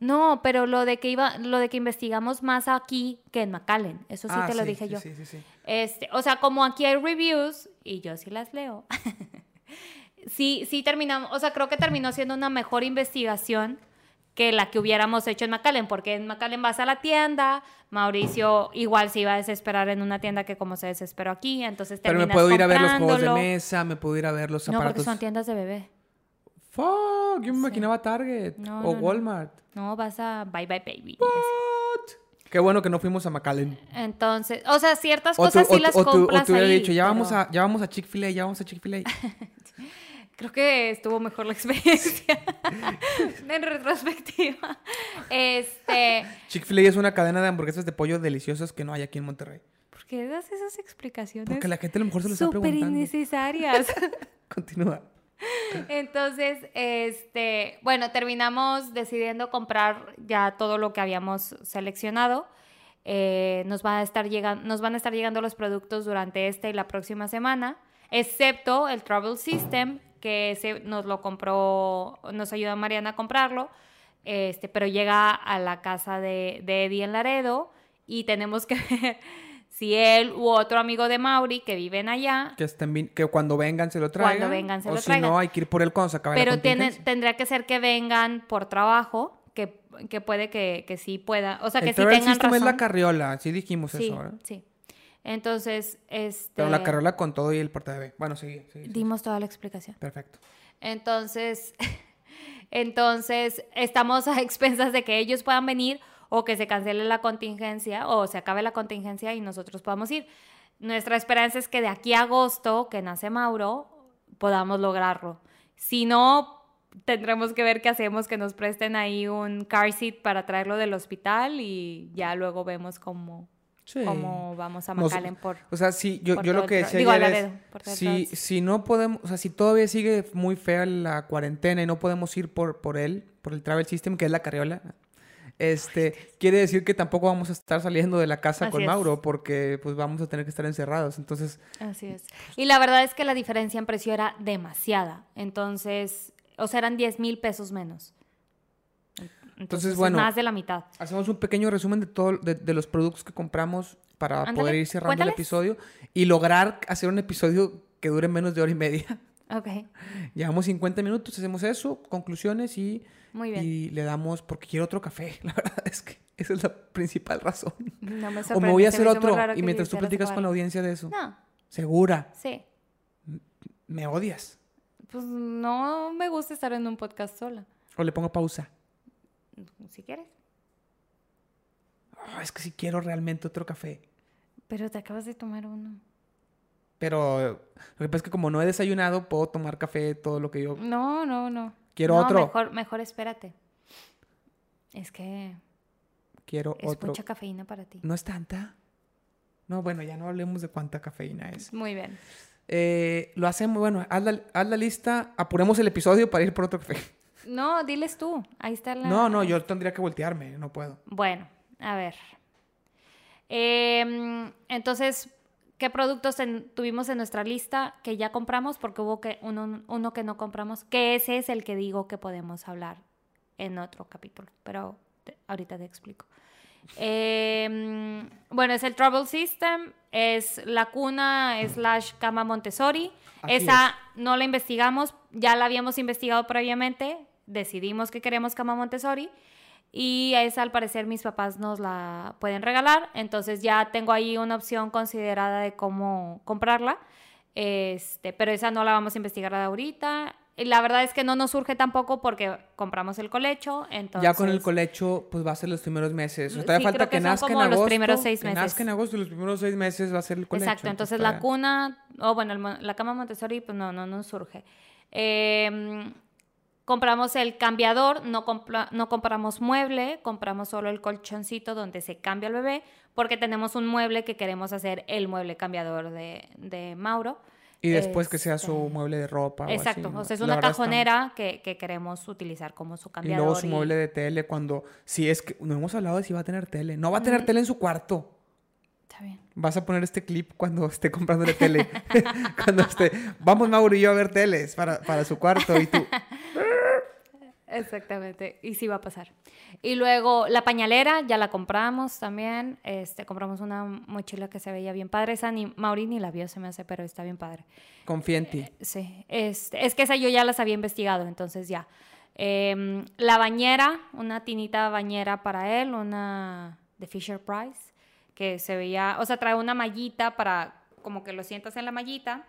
No, pero lo de que iba, lo de que investigamos más aquí que en McAllen, eso sí Ah, te lo sí, dije sí, yo. Sí, sí, sí. Este, o sea, como aquí hay reviews y yo sí las leo. sí, sí terminamos, o sea, creo que terminó siendo una mejor investigación que la que hubiéramos hecho en McAllen, porque en McAllen vas a la tienda, Mauricio igual se iba a desesperar en una tienda que como se desesperó aquí, entonces Pero me puedo ir a ver los juegos de mesa, me puedo ir a ver los No, porque aparatos. son tiendas de bebé. Fuck, yo me imaginaba Target No, o no, no. Walmart. No, vas a Bye Bye Baby. Qué bueno que no fuimos a McAllen. Entonces, o sea, ciertas O cosas tú, sí o las o tú- o compras te hubiera dicho, ya vamos a, ya vamos a Chick-fil-A, ya vamos a Chick-fil-A. Creo que estuvo mejor la experiencia en retrospectiva. Este, Chick-fil-A es una cadena de hamburguesas de pollo deliciosas que no hay aquí en Monterrey. ¿por qué das esas explicaciones? Porque la gente a lo mejor se lo está súper preguntando. innecesarias. Continúa. Entonces, este, bueno, terminamos decidiendo comprar ya todo lo que habíamos seleccionado. Eh, nos, va a estar llegando, nos van a estar llegando los productos durante esta y la próxima semana, excepto el Travel System, que ese nos lo compró, nos ayuda Mariana a comprarlo, este, pero llega a la casa de, de Eddie en Laredo y tenemos que ver si él u otro amigo de Mauri que viven allá Que, estén que cuando vengan se lo traigan. Cuando vengan se o lo si traigan. no, hay que ir por él cuando se acabe la Pero tiene, tendría que ser que vengan por trabajo, que, que puede que, que sí pueda, o sea, que El sí tengan razón. es la carriola, sí dijimos sí, eso, ¿verdad? sí. Entonces, este... Pero la carriola con todo y el portabebé. Bueno, sí, sí, sí. Dimos toda la explicación. Perfecto. Entonces, entonces, estamos a expensas de que ellos puedan venir o que se cancele la contingencia o se acabe la contingencia y nosotros podamos ir. Nuestra esperanza es que de aquí a agosto, que nace Mauro, podamos lograrlo. Si no, tendremos que ver qué hacemos, que nos presten ahí un car seat para traerlo del hospital y ya luego vemos cómo, Sí. cómo vamos a McAllen por... O sea, sí, yo, yo lo que decía digo, ayer Laredo, es, si, si no podemos, o sea, si todavía sigue muy fea la cuarentena y no podemos ir por, por él, por el Travel System, que es la carriola, este, quiere decir que tampoco vamos a estar saliendo de la casa Así con es. Mauro, porque pues vamos a tener que estar encerrados. Entonces, Así es. Y la verdad es que la diferencia en precio era demasiada. Entonces, o sea, eran 10 mil pesos menos. Entonces, bueno, Más de la mitad. hacemos un pequeño resumen de todo, de, de los productos que compramos para Ándale, poder ir cerrando cuéntales. el episodio y lograr hacer un episodio que dure menos de hora y media. Ok, Llevamos 50 minutos, hacemos eso, conclusiones y, muy bien. y le damos, porque quiero otro café. La verdad es que esa es la principal razón. No me O me voy a hacer otro y mientras tú platicas con la audiencia de eso. No, Segura, sí. me odias. Pues no me gusta estar en un podcast sola. O le pongo pausa. Si quieres. Ah, es que si quiero realmente otro café. Pero te acabas de tomar uno. Pero lo que pasa es que como no he desayunado, puedo tomar café, todo lo que yo No, no, no. quiero No, otro. Mejor, mejor espérate. Es que Quiero es otro. mucha cafeína para ti. ¿No es tanta? No, bueno, ya no hablemos de cuánta cafeína es. Muy bien. Eh, lo hacemos, bueno, haz la, haz la lista, apuremos el episodio para ir por otro café. No, diles tú. Ahí está la. No, no, yo tendría que voltearme, no puedo. Bueno, a ver. Em, entonces, ¿qué productos tuvimos en nuestra lista que ya compramos? Porque hubo que uno, uno que no compramos, que ese es el que digo que podemos hablar en otro capítulo, pero te- ahorita te explico. Em, bueno, es el Trouble System, es la cuna slash cama Montessori. Así Esa no la investigamos, ya la habíamos investigado previamente, decidimos que queremos cama Montessori y esa al parecer mis papás nos la pueden regalar, entonces ya tengo ahí una opción considerada de cómo comprarla, este, pero esa no la vamos a investigar ahorita. Y la verdad es que no nos surge tampoco porque compramos el colecho, entonces... Ya con el colecho, pues va a ser los primeros meses. O sea, todavía Sí, falta creo que que, son nazca en como los agosto. primeros seis que meses. nazca en agosto y los primeros seis meses va a ser el colecho. Exacto, entonces la todavía- cuna, o bueno, el la cama Montessori, pues no, no nos surge. Eh, compramos el cambiador, no, compra- no compramos mueble, compramos solo el colchoncito donde se cambia el bebé, porque tenemos un mueble que queremos hacer el mueble cambiador de, de Mauro. Y después que sea Este, su mueble de ropa. o así, Exacto, ¿no? o sea, es La una está- cajonera que, que queremos utilizar como su Y cambiador. luego su y- mueble de tele cuando... Si es que... No hemos hablado de si va a tener tele. No va a tener tele en su cuarto. Está bien. Vas a poner este clip cuando esté comprándole tele. cuando esté... Vamos Mauro y yo a ver teles para, para su cuarto. Y tú... Exactamente, y sí va a pasar. Y luego la pañalera, ya la compramos también. Este, compramos una mochila que se veía bien padre. Esa ni Mauri ni la vio, se me hace, pero está bien padre. Confía en ti. Sí, este, es que esa yo ya las había investigado, entonces ya. Em, la bañera, una tinita bañera para él, una de Fisher Price, que se veía, o sea, trae una mallita para como que lo sientas en la mallita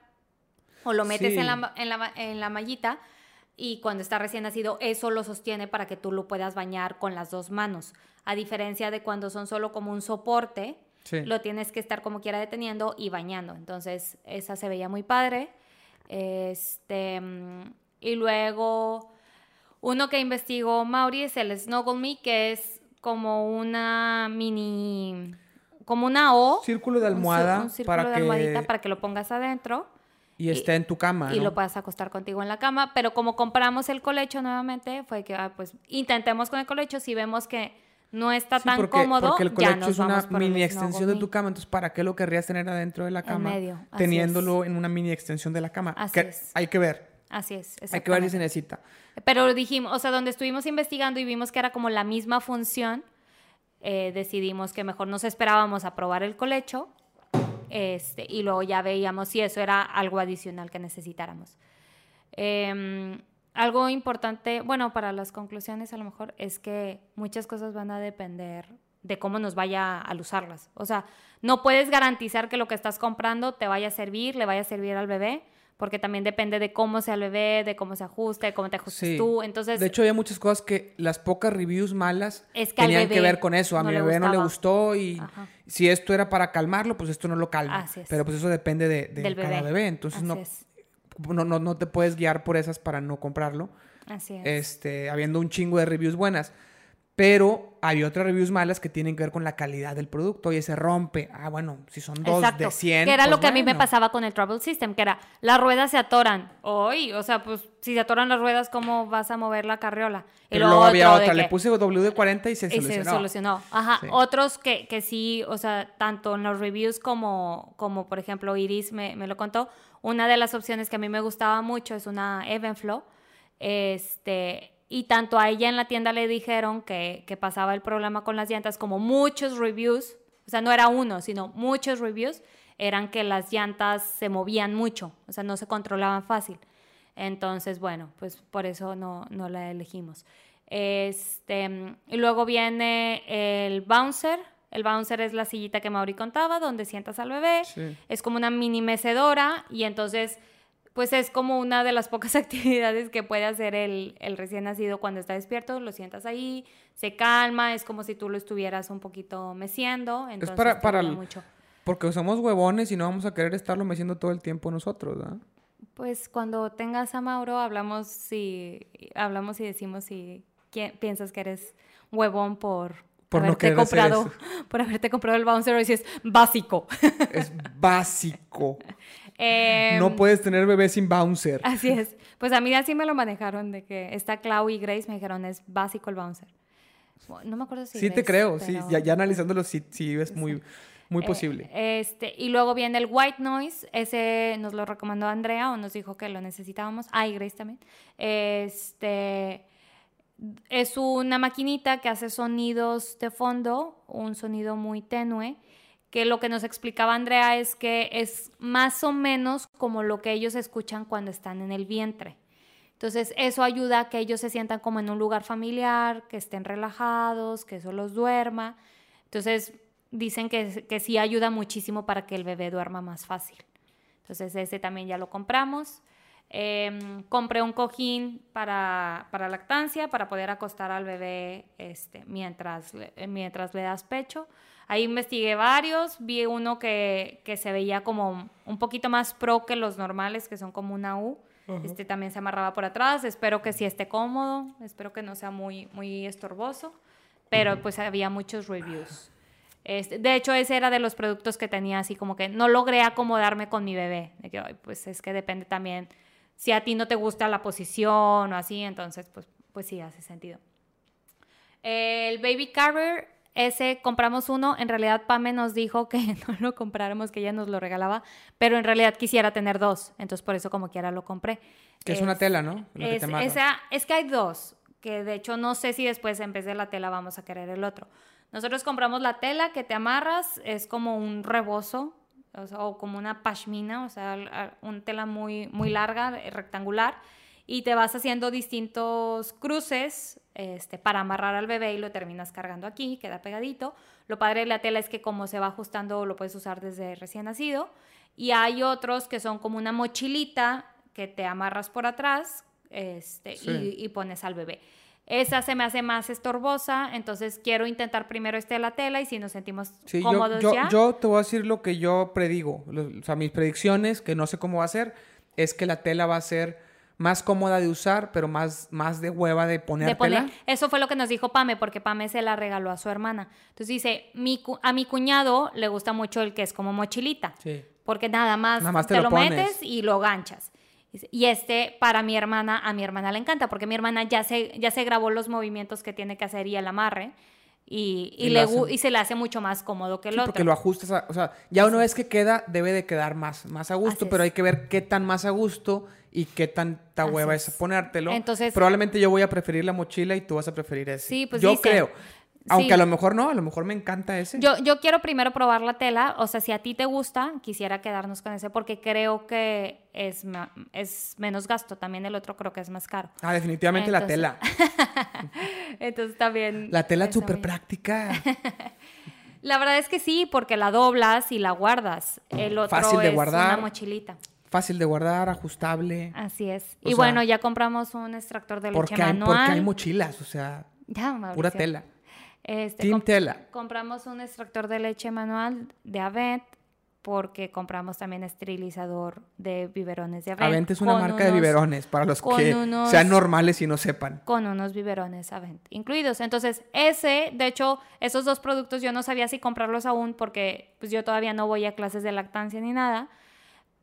o lo metes Sí. en, la, en, la, en la mallita y cuando está recién nacido eso lo sostiene para que tú lo puedas bañar con las dos manos. A diferencia de cuando son solo como un soporte, Sí. lo tienes que estar como quiera deteniendo y bañando. Entonces, esa se veía muy padre. Este, mm, y luego, uno que investigó Mauri es el Snuggle Me, que es como una mini, como una O. Círculo de un almohada un círculo para de que- almohadita para que lo pongas adentro Y esté en tu cama, y ¿no? lo puedas acostar contigo en la cama. Pero como compramos el colecho nuevamente, fue que, ah, pues, intentemos con el colecho. Si vemos que no está Sí, tan porque, cómodo, porque el ya colecho nos es una mini extensión de tu cama, entonces ¿para qué lo querrías tener adentro de la cama? medio, así Teniéndolo en una mini extensión de la cama. Así Que es. Hay que ver. Así es, Hay que ver si se necesita. Pero dijimos, o sea, donde estuvimos investigando y vimos que era como la misma función, eh, decidimos que mejor nos esperábamos a probar el colecho este, y luego ya veíamos si eso era algo adicional que necesitáramos. Em, algo importante, bueno, para las conclusiones a lo mejor es que muchas cosas van a depender de cómo nos vaya al usarlas. O sea, no puedes garantizar que lo que estás comprando te vaya a servir, le vaya a servir al bebé, porque también depende de cómo sea el bebé, de cómo se ajuste, de cómo te ajustes Sí. tú. Entonces, de hecho, había muchas cosas que las pocas reviews malas Es que al tenían que ver con eso. A no mi bebé no le gustó y Ajá. si esto era para calmarlo, pues esto no lo calma. Así es. Pero pues eso depende de, de del cada bebé. bebé. Entonces no, no, no, no te puedes guiar por esas para no comprarlo. Así es. Este, habiendo un chingo de reviews buenas. Pero hay otras reviews malas que tienen que ver con la calidad del producto. Oye, se rompe. Ah, bueno, si son dos Exacto. de 100. Que era pues lo que a mí me pasaba con el Trouble System, que era las ruedas se atoran. Hoy, o sea, pues si se atoran las ruedas, ¿cómo vas a mover la carriola? Y Pero luego había otra. Le que- puse WD-40 y se y solucionó. se solucionó. Ajá. Sí. Otros que, que sí, o sea, tanto en los reviews como, como por ejemplo, Iris me, me lo contó. Una de las opciones que a mí me gustaba mucho es una Evenflow. Este, y tanto a ella en la tienda le dijeron que, que pasaba el problema con las llantas, como muchos reviews, o sea, no era uno, sino muchos reviews, eran que las llantas se movían mucho, o sea, no se controlaban fácil. Entonces, bueno, pues por eso no, no la elegimos. Este, y luego viene el bouncer. El bouncer es la sillita que Mauri contaba, donde sientas al bebé. Sí. Es como una mini mecedora y entonces, pues es como una de las pocas actividades que puede hacer el, el recién nacido cuando está despierto. Lo sientas ahí, se calma, es como si tú lo estuvieras un poquito meciendo. Entonces, para- te para el- mucho. Porque somos huevones y no vamos a querer estarlo meciendo todo el tiempo nosotros, ¿verdad? Pues cuando tengas a Mauro hablamos si hablamos y decimos si qui- piensas que eres huevón por, haberte comprado por haberte comprado el bouncer y dices básico. Es básico. Em, no puedes tener bebé sin bouncer. Así es. Pues a mí así me lo manejaron de que está Clau y Grace me dijeron es básico el bouncer. No me acuerdo si Sí te creo, sí. Ya, ya analizándolo, sí, sí es muy, muy Eh, posible. este, y luego viene el white noise, ese nos lo recomendó Andrea o nos dijo que lo necesitábamos. Ah, y Grace también. Este es una maquinita que hace sonidos de fondo, un sonido muy tenue, que lo que nos explicaba Andrea es que es más o menos como lo que ellos escuchan cuando están en el vientre. Entonces, eso ayuda a que ellos se sientan como en un lugar familiar, que estén relajados, que eso los duerma. Entonces, dicen que, que sí ayuda muchísimo para que el bebé duerma más fácil. Entonces, ese también ya lo compramos. Em, compré un cojín para, para, lactancia, para poder acostar al bebé este, mientras, mientras le das pecho. Ahí investigué varios, vi uno que, que, se veía como un poquito más pro que los normales, que son como una U. Este también se amarraba por atrás. Espero que sí esté cómodo, espero que no sea muy, muy estorboso. Pero pues había muchos reviews. Este, de hecho, ese era de los productos que tenía así como que no logré acomodarme con mi bebé. pues es que depende también si a ti no te gusta la posición o así, entonces pues, pues sí, hace sentido. El baby carrier, ese compramos uno, en realidad Pame nos dijo que no lo compráramos, que ella nos lo regalaba, pero en realidad quisiera tener dos, entonces por eso como quiera lo compré. Que es, una tela, ¿no? Es, que esa, es que hay dos, que de hecho no sé si después en vez de la tela vamos a querer el otro. Nosotros compramos la tela que te amarras, es como un rebozo, o, como una pashmina, o sea, una tela muy, muy larga, rectangular, y te vas haciendo distintos cruces este, para amarrar al bebé y lo terminas cargando aquí, queda pegadito. Lo padre de la tela es que como se va ajustando lo puedes usar desde recién nacido. Y hay otros que son como una mochilita que te amarras por atrás este, y, y pones al bebé. Esa se me hace más estorbosa, entonces quiero intentar primero este de la tela y si nos sentimos cómodos yo, ya. Yo te voy a decir lo que yo predigo, o sea, mis predicciones, que no sé cómo va a ser, es que la tela va a ser más cómoda de usar, pero más, más de hueva de poner tela. Eso fue lo que nos dijo Pame, porque Pame se la regaló a su hermana. Entonces dice, mi, a mi cuñado le gusta mucho el que es como mochilita. Sí. Porque nada más, nada más te, lo, metes y lo ganchas. Y este, para mi hermana, a mi hermana le encanta, porque mi hermana ya se, ya se grabó los movimientos que tiene que hacer y el amarre. Y, y, le, y, se le hace mucho más cómodo que el otro. Porque lo ajustas, o sea, ya una vez que queda, debe de quedar más, más a gusto, pero hay que ver qué tan más a gusto y qué tanta hueva es. ponértelo. Entonces, Probablemente yo voy a preferir la mochila y tú vas a preferir ese. Sí, pues Yo creo. Aunque a lo mejor no, a lo mejor me encanta ese. Yo, yo quiero primero probar la tela, o sea, si a ti te gusta, quisiera quedarnos con ese porque creo que es, es menos gasto, también el otro creo que es más caro. Ah, definitivamente la tela. Entonces también... La tela es súper práctica. la verdad es que sí, porque la doblas y la guardas. El otro Fácil de es guardar. una mochilita. Fácil de guardar, ajustable. Así es. y bueno, ya compramos un extractor de leche manual. porque hay mochilas, o sea, pura tela. Este, compramos un extractor de leche manual de Avent porque compramos también esterilizador de biberones de Avent. Avent es una marca de biberones para los que sean normales y no sepan. Con unos biberones Avent incluidos. Entonces, ese, de hecho, esos dos productos yo no sabía si comprarlos aún porque pues yo todavía no voy a clases de lactancia ni nada.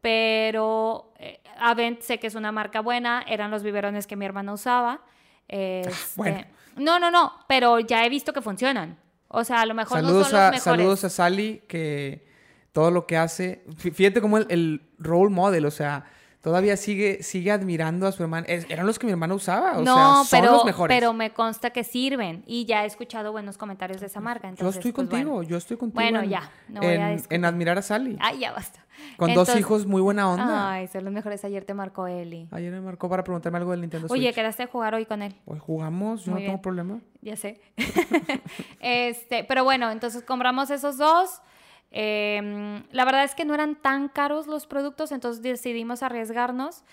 Pero eh, Avent sé que es una marca buena, eran los biberones que mi hermana usaba. Este, bueno no, no, no, pero ya he visto que funcionan. O sea, a lo mejor saludos no son los mejores. Saludos a Sally, que todo lo que hace... Fíjate como el, role model, o sea, todavía sigue, sigue admirando a su hermana. eran los que mi hermana usaba, o no, sea, son pero, los mejores. pero me consta que sirven y ya he escuchado buenos comentarios de esa marca. yo estoy pues, contigo, yo estoy contigo. Bueno, ya, no voy a en admirar a Sally. Ay, ya basta. Con dos hijos, muy buena onda. Ay, son los mejores. Ayer te marcó Eli. Ayer me marcó para preguntarme algo del Nintendo Switch. Oye, ¿quedaste a jugar hoy con él? Hoy jugamos, yo no tengo problema. Ya sé. este, pero bueno, entonces compramos esos dos. Em, la verdad es que no eran tan caros los productos, entonces decidimos arriesgarnos.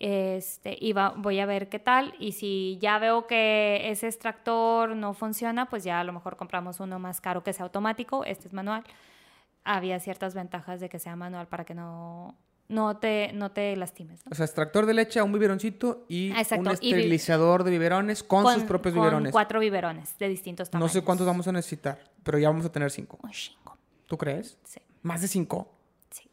Este, y voy a ver qué tal. Y si ya veo que ese extractor no funciona, pues ya a lo mejor compramos uno más caro que sea automático. Este es manual había ciertas ventajas de que sea manual para que no, no, te, no te lastimes. O sea, extractor de leche a un biberoncito y un esterilizador de biberones con, sus propios biberones. cuatro biberones de distintos tamaños. No sé cuántos vamos a necesitar, pero ya vamos a tener cinco. Un cinco. ¿Tú crees? Sí. ¿Más de cinco? Sí.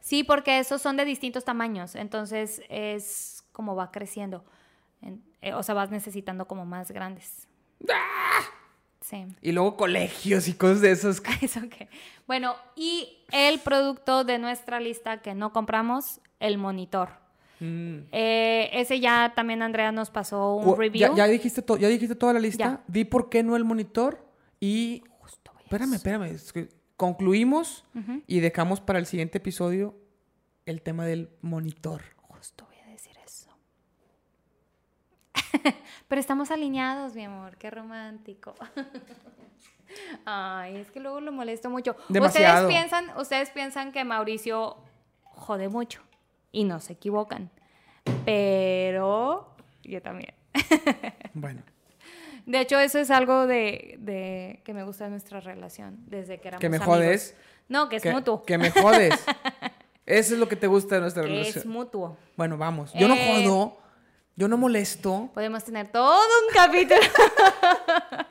Sí, porque esos son de distintos tamaños, entonces es como va creciendo. Eh, o sea, vas necesitando como más grandes. ¡Ah! Y luego colegios y cosas de esos. Eso que. Bueno, y el producto de nuestra lista que no compramos, el monitor. Mm. Eh, ese ya también Andrea nos pasó un review. Ya, dijiste, ya dijiste toda la lista. Di por qué no el monitor y... Justo espérame, espérame. concluimos y dejamos para el siguiente episodio el tema del monitor. Pero estamos alineados, mi amor, qué romántico. Ay, es que luego lo molesto mucho. Ustedes piensan, ustedes piensan que Mauricio jode mucho y no se equivocan. pero yo también. Bueno, De hecho, eso es algo de, de que me gusta de nuestra relación desde que éramos que me amigos. jodes. No, que es que, mutuo. que me jodes. Eso es lo que te gusta de nuestra Que relación. es mutuo. Bueno, vamos. Yo no Eh. jodo. Yo no molesto. Podemos tener todo un capítulo.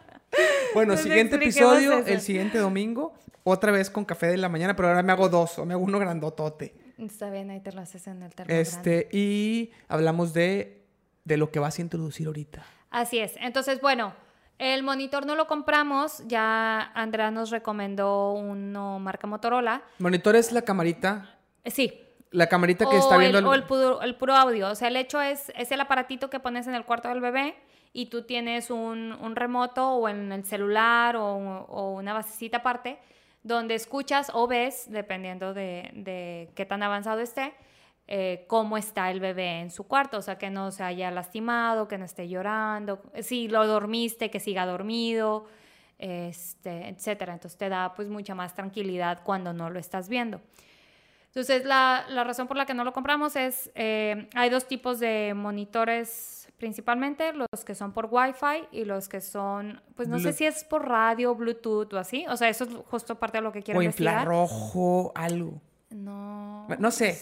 Bueno, siguiente episodio, eso. el siguiente domingo, otra vez con café de la mañana, pero ahora me hago dos, o me hago uno grandotote. Está bien, ahí te lo haces en el termo Este, y hablamos de, de lo que vas a introducir ahorita. Así es. Entonces, bueno, el monitor no lo compramos. Ya Andrea nos recomendó uno marca Motorola. Monitor es la camarita, Sí. La camarita que o está viendo el, el- o el puro, el puro audio. O sea, el hecho es, es el aparatito que pones en el cuarto del bebé y tú tienes un, un remoto o en el celular o, o una basecita aparte donde escuchas o ves, dependiendo de, de qué tan avanzado esté, eh, cómo está el bebé en su cuarto. O sea, que no se haya lastimado, que no esté llorando, si lo dormiste, que siga dormido, este, etcétera. Entonces te da pues mucha más tranquilidad cuando no lo estás viendo. Entonces, la, la razón por la que no lo compramos es, eh, hay dos tipos de monitores principalmente, los que son por Wi-Fi y los que son, pues no sé si es por radio, Bluetooth o así. O sea, eso es justo parte de lo que quiero o investigar. infrarrojo, algo. No, No sé.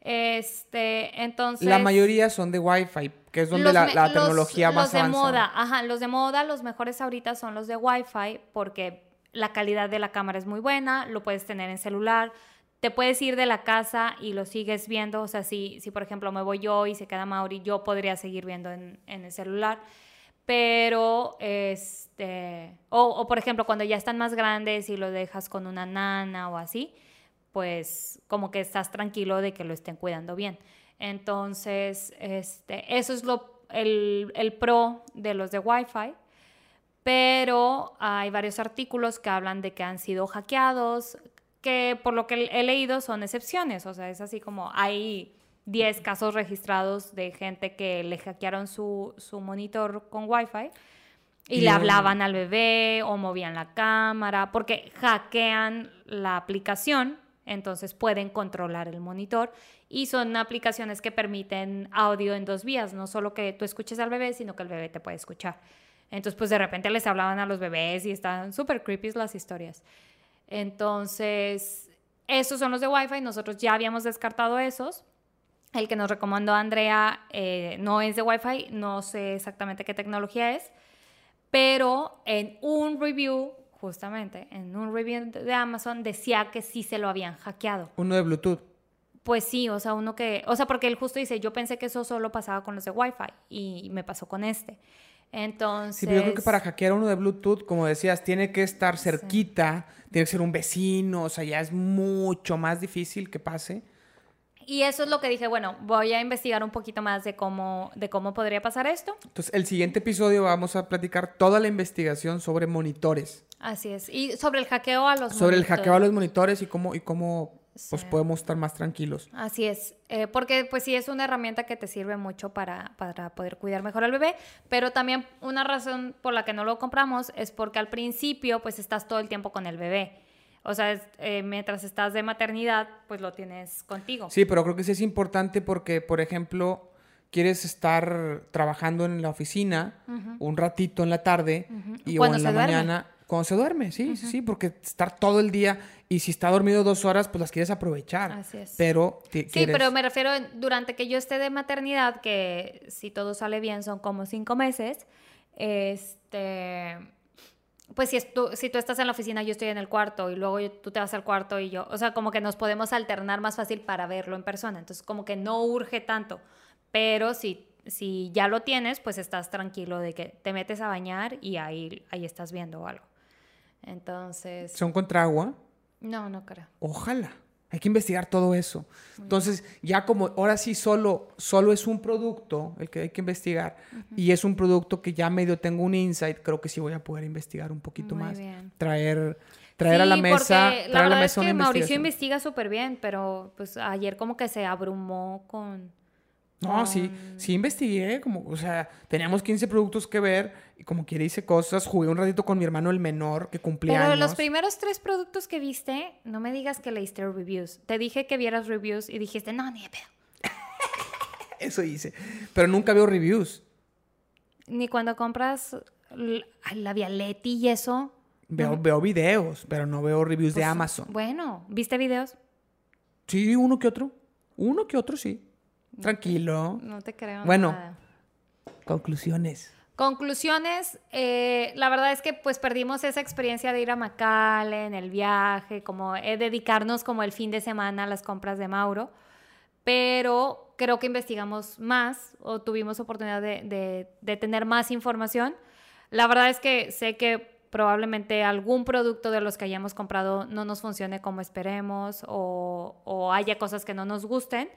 Este, entonces... La mayoría son de Wi-Fi, que es donde la, me- la los- tecnología más Los de moda, ajá, los de moda, los mejores ahorita son los de Wi-Fi porque la calidad de la cámara es muy buena, lo puedes tener en celular, te puedes ir de la casa y lo sigues viendo, o sea, si, si por ejemplo me voy yo y se queda Mauri, yo podría seguir viendo en, el celular, pero, este, o, o por ejemplo cuando ya están más grandes y lo dejas con una nana o así, pues como que estás tranquilo de que lo estén cuidando bien. Entonces, este, eso es lo, el, el pro de los de Wi-Fi. Pero hay varios artículos que hablan de que han sido hackeados, que por lo que he leído son excepciones. O sea, es así como hay 10 casos registrados de gente que le hackearon su, su monitor con Wi-Fi y le hablaban al bebé o movían la cámara, porque hackean la aplicación, entonces pueden controlar el monitor y son aplicaciones que permiten audio en dos vías, no solo que tú escuches al bebé, sino que el bebé te puede escuchar. Entonces, pues de repente les hablaban a los bebés y están súper creepy las historias. Entonces, esos son los de Wi-Fi, nosotros ya habíamos descartado esos. El que nos recomendó Andrea eh, no es de Wi-Fi, no sé exactamente qué tecnología es, pero en un review, justamente, en un review de Amazon decía que sí se lo habían hackeado. Uno de Bluetooth. Pues sí, o sea, uno que, o sea, porque él justo dice, yo pensé que eso solo pasaba con los de Wi-Fi y me pasó con este. Entonces... Sí, pero yo creo que para hackear uno de Bluetooth, como decías, tiene que estar cerquita, tiene que ser un vecino, o sea, ya es mucho más difícil que pase. Y eso es lo que dije, bueno, voy a investigar un poquito más de cómo, de cómo podría pasar esto. Entonces, el siguiente episodio vamos a platicar toda la investigación sobre monitores, Así es. Y sobre el hackeo a los sobre el monitores. hackeo a los monitores y cómo, y cómo pues, podemos estar más tranquilos. Así es, eh, porque pues sí es una herramienta que te sirve mucho para, para poder cuidar mejor al bebé, pero también una razón por la que no lo compramos es porque al principio pues estás todo el tiempo con el bebé. O sea, es, eh, mientras estás de maternidad, pues lo tienes contigo. Sí, pero creo que sí es importante porque, por ejemplo, quieres estar trabajando en la oficina un ratito en la tarde y o en la duerme. mañana. Cuando se duerme, sí, sí, sí, porque estar todo el día y si está dormido dos horas, pues las quieres aprovechar. Así es. Pero Sí, quieres- pero me refiero durante que yo esté de maternidad, que si todo sale bien son como cinco meses, este, pues si, es tú, si tú estás en la oficina, yo estoy en el cuarto y luego yo- tú te vas al cuarto y yo, o sea, como que nos podemos alternar más fácil para verlo en persona, entonces como que no urge tanto, pero si, si ya lo tienes, pues estás tranquilo de que te metes a bañar y ahí, ahí estás viendo algo. Entonces, son contra agua. no, no creo. Ojalá. Hay que investigar todo eso. Entonces, ya como ahora sí solo, solo es un producto el que hay que investigar y es un producto que ya medio tengo un insight, creo que sí voy a poder investigar un poquito Muy más. bien. Traer, traer a la mesa, traer la a la mesa es que una Mauricio investiga súper bien, pero pues ayer como que se abrumó con... No, sí, con- sí investigué, como, o sea, teníamos 15 productos que ver y como quiera hice cosas, jugué un ratito con mi hermano el menor que cumplía Pero años. los primeros tres productos que viste, no me digas que leíste reviews. Te dije que vieras reviews y dijiste, no, ni de pedo. Eso hice. Pero nunca veo reviews. Ni cuando compras la Vialetti y eso. Veo, veo videos, pero no veo reviews de pues, Amazon. Bueno, ¿viste videos? Sí, uno que otro. Uno que otro, sí. Tranquilo. No te creo. Bueno. nada. Conclusiones. Conclusiones, eh, la verdad es que pues perdimos esa experiencia de ir a McAllen, el viaje, como eh, dedicarnos como el fin de semana a las compras de Mauro, pero creo que investigamos más o tuvimos oportunidad de, de- de tener más información. La verdad es que sé que probablemente algún producto de los que hayamos comprado no nos funcione como esperemos o, o haya cosas que no nos gusten,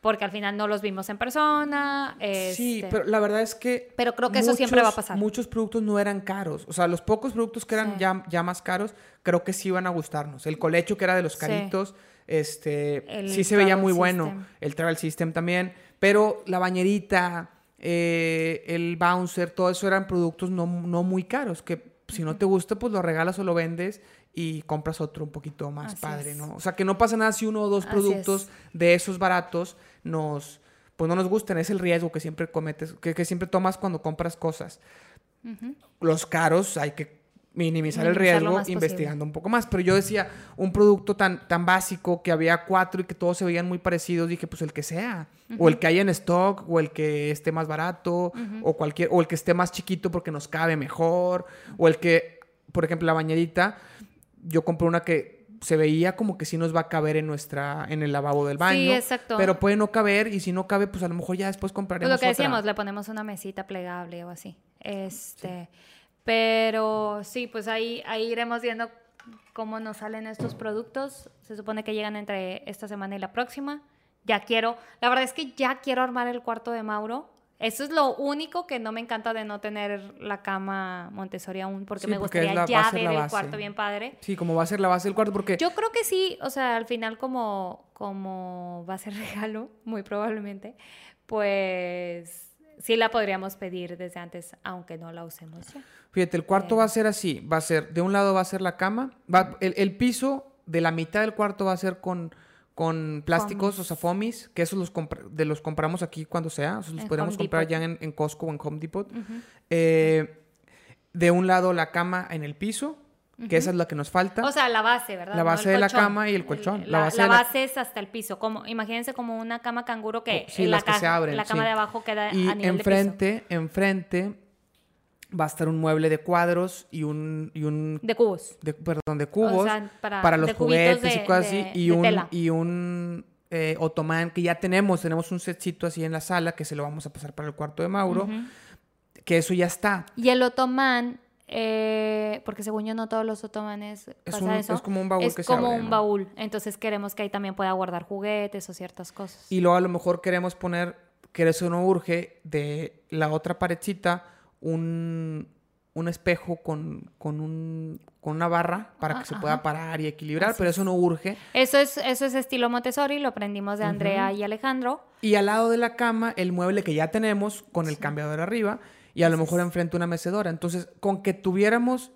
porque al final no los vimos en persona. Sí, este, pero la verdad es que... Pero creo que eso siempre va a pasar. Muchos productos no eran caros. O sea, los pocos productos que eran Sí. ya, ya más caros, creo que sí iban a gustarnos. El colecho que era de los Sí. caritos, este, El sí se veía muy bueno. El Travel System también. Pero la bañerita, eh, el bouncer, todo eso eran productos no, no muy caros. Que si no te gusta, pues lo regalas o lo vendes y compras otro un poquito más Así padre, es. ¿no? O sea, que no pasa nada si uno o dos Así productos es. de esos baratos nos pues no nos gustan, es el riesgo que siempre cometes, que, que siempre tomas cuando compras cosas. Los caros hay que minimizar el Minimizar riesgo posible. investigando un poco más, pero yo decía, un producto tan, tan básico que había cuatro y que todos se veían muy parecidos, dije, pues el que sea, o el que haya en stock, o el que esté más barato, o cualquier, o el que esté más chiquito porque nos cabe mejor, o el que, por ejemplo, la bañerita, yo compré una que se veía como que sí nos va a caber en nuestra, en el lavabo del baño. Sí, exacto. Pero puede no caber y si no cabe, pues a lo mejor ya después Pues compraremos lo que otra. decíamos, le ponemos una mesita plegable o así. Este, pero sí, pues ahí, ahí iremos viendo cómo nos salen estos productos. Se supone que llegan entre esta semana y la próxima. Ya quiero, la verdad es que ya quiero armar el cuarto de Mauro. Eso es lo único que no me encanta de no tener la cama Montessori aún, porque Sí, me porque gustaría la- ya ver el cuarto bien padre. Sí, como va a ser la base del cuarto, porque Yo creo que sí, o sea, al final como, como va a ser regalo, muy probablemente, pues sí la podríamos pedir desde antes, aunque no la usemos ya. Fíjate, el cuarto Eh. va a ser así. Va a ser, de un lado va a ser la cama. Va, el, el piso de la mitad del cuarto va a ser con, con plásticos, o sea, que esos los, de los compramos aquí cuando sea. Los En podríamos Home comprar Depot. ya en, en Costco o en Home Depot. Eh, de un lado la cama en el piso, que esa es la que nos falta. O sea, la base, ¿verdad? La base de la cama y el colchón. El- La La, base la de la- base es hasta el piso. Como, imagínense como una cama canguro que Sí, en la, las que se abren, la cama sí. de abajo queda y a nivel enfrente, enfrente va a estar un mueble de cuadros y un, y un de cubos. de, perdón, de cubos sea, para- para, los de juguetes y de- cosas de- así y de un tela. y un eh, otomán que ya tenemos, tenemos un setcito así en la sala que se lo vamos a pasar para el cuarto de Mauro, que eso ya está. Y el otomán, eh, porque según yo no todos los otomanes Es pasa un- eso. es como un baúl es que se como abre, un ¿no? baúl. Entonces queremos que ahí también pueda guardar juguetes o ciertas cosas. Y luego a lo mejor queremos poner, que eso no urge, de la otra paredcita un, un espejo con, con, un, con una barra para Ah, que se ajá. pueda parar y equilibrar, Así pero eso no urge. Eso es, eso es estilo Montessori, lo aprendimos de Andrea y Alejandro. Y al lado de la cama, el mueble que ya tenemos con el cambiador arriba y a lo mejor enfrente una mecedora. Entonces, con que tuviéramos,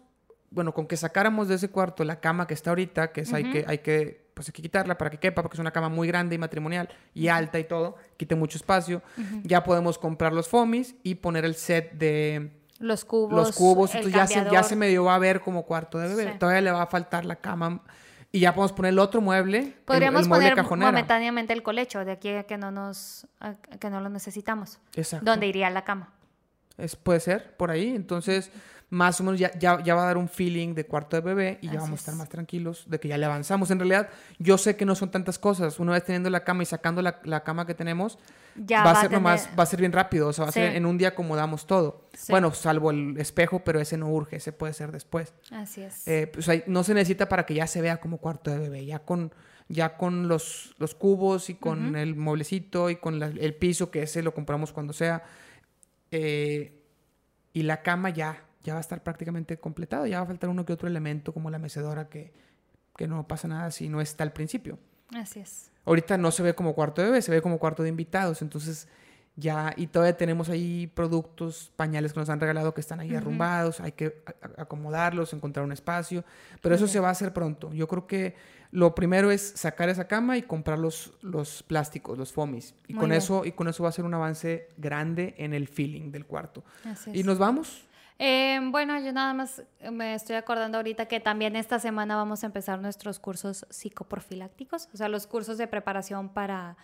bueno, con que sacáramos de ese cuarto la cama que está ahorita, que es hay que, hay que, pues hay que quitarla para que quepa, porque es una cama muy grande y matrimonial y alta y todo, quite mucho espacio. Ya podemos comprar los foamies y poner el set de Los cubos. los cubos. el Entonces ya se, ya se medio va a ver como cuarto de bebé. Sí. Todavía le va a faltar la cama. Y ya podemos poner el otro mueble. el- Podríamos el, mueble poner cajonera. momentáneamente el colecho de aquí a que no nos a que no lo necesitamos. Exacto. ¿Dónde iría la cama? Es, puede ser, por ahí. Entonces, más o menos ya, ya, ya va a dar un feeling de cuarto de bebé y ya vamos a estar es. más tranquilos de que ya le avanzamos. En realidad, yo sé que no son tantas cosas. Una vez teniendo la cama y sacando la, la cama que tenemos, Ya va, a ser nomás, tener- va a ser bien rápido. O sea, va a ser en un día acomodamos todo. Sí. Bueno, salvo el espejo, pero ese no urge, ese puede ser después. Así es. Eh, pues ahí no se necesita para que ya se vea como cuarto de bebé, ya con, ya con los, los cubos y con el mueblecito y con la- el piso, que ese lo compramos cuando sea. Eh, y la cama ya, ya va a estar prácticamente completado, ya va a faltar uno que otro elemento como la mecedora que, que no pasa nada si no está al principio. Así es. Ahorita no se ve como cuarto de bebé, se ve como cuarto de invitados, entonces ya, y todavía tenemos ahí productos, pañales que nos han regalado que están ahí arrumbados, hay que acomodarlos, encontrar un espacio, pero eso se va a hacer pronto. Yo creo que lo primero es sacar esa cama y comprar los, los plásticos, los foamies, y con, eso, y con eso va a ser un avance grande en el feeling del cuarto. ¿Y nos vamos? Eh, bueno, yo nada más me estoy acordando ahorita que también esta semana vamos a empezar nuestros cursos psicoprofilácticos, o sea, los cursos de preparación para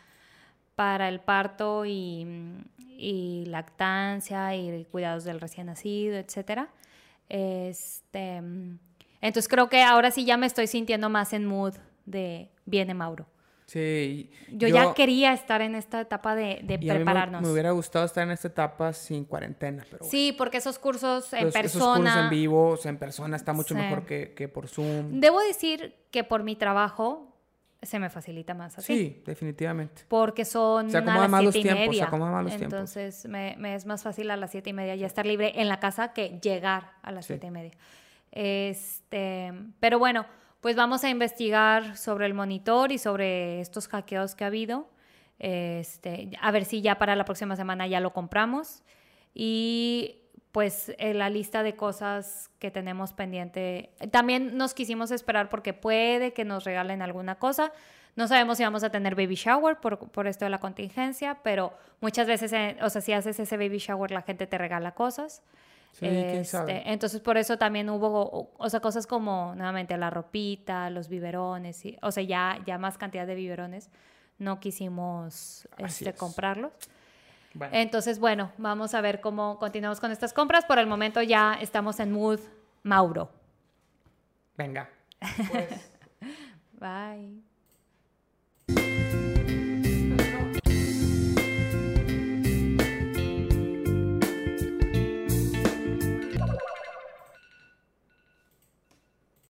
para el parto y, lactancia y cuidados del recién nacido, etc. Este, entonces creo que ahora sí ya me estoy sintiendo más en mood de viene Mauro. Sí. Yo, ya quería estar en esta etapa de, prepararnos. me, hubiera gustado estar en esta etapa sin cuarentena. Pero sí, porque esos cursos en persona. Esos cursos en vivo, o sea, en persona, está mucho mejor que, que por Zoom. Debo decir que por mi trabajo, se me facilita más así. Sí, definitivamente. Porque son a las siete y tiempos, media. Más Entonces Me, es más fácil a las siete y media ya estar libre en la casa que llegar a las siete y media. Este, pero bueno, pues vamos a investigar sobre el monitor y sobre estos hackeos que ha habido. Este, a ver si ya para la próxima semana ya lo compramos. Y pues eh, la lista de cosas que tenemos pendiente. También nos quisimos esperar porque puede que nos regalen alguna cosa. No sabemos si vamos a tener baby shower por, esto de la contingencia, pero muchas veces, eh, o sea, si haces ese baby shower, la gente te regala cosas. Sí, quién sabe. Este, entonces, por eso también hubo, o, sea, cosas como, nuevamente, la ropita, los biberones, y, o sea, ya, ya más cantidad de biberones, no quisimos este, comprarlos. Entonces, bueno, vamos a ver cómo continuamos con estas compras. Por el momento ya estamos en mood Mauro. Venga. Bye.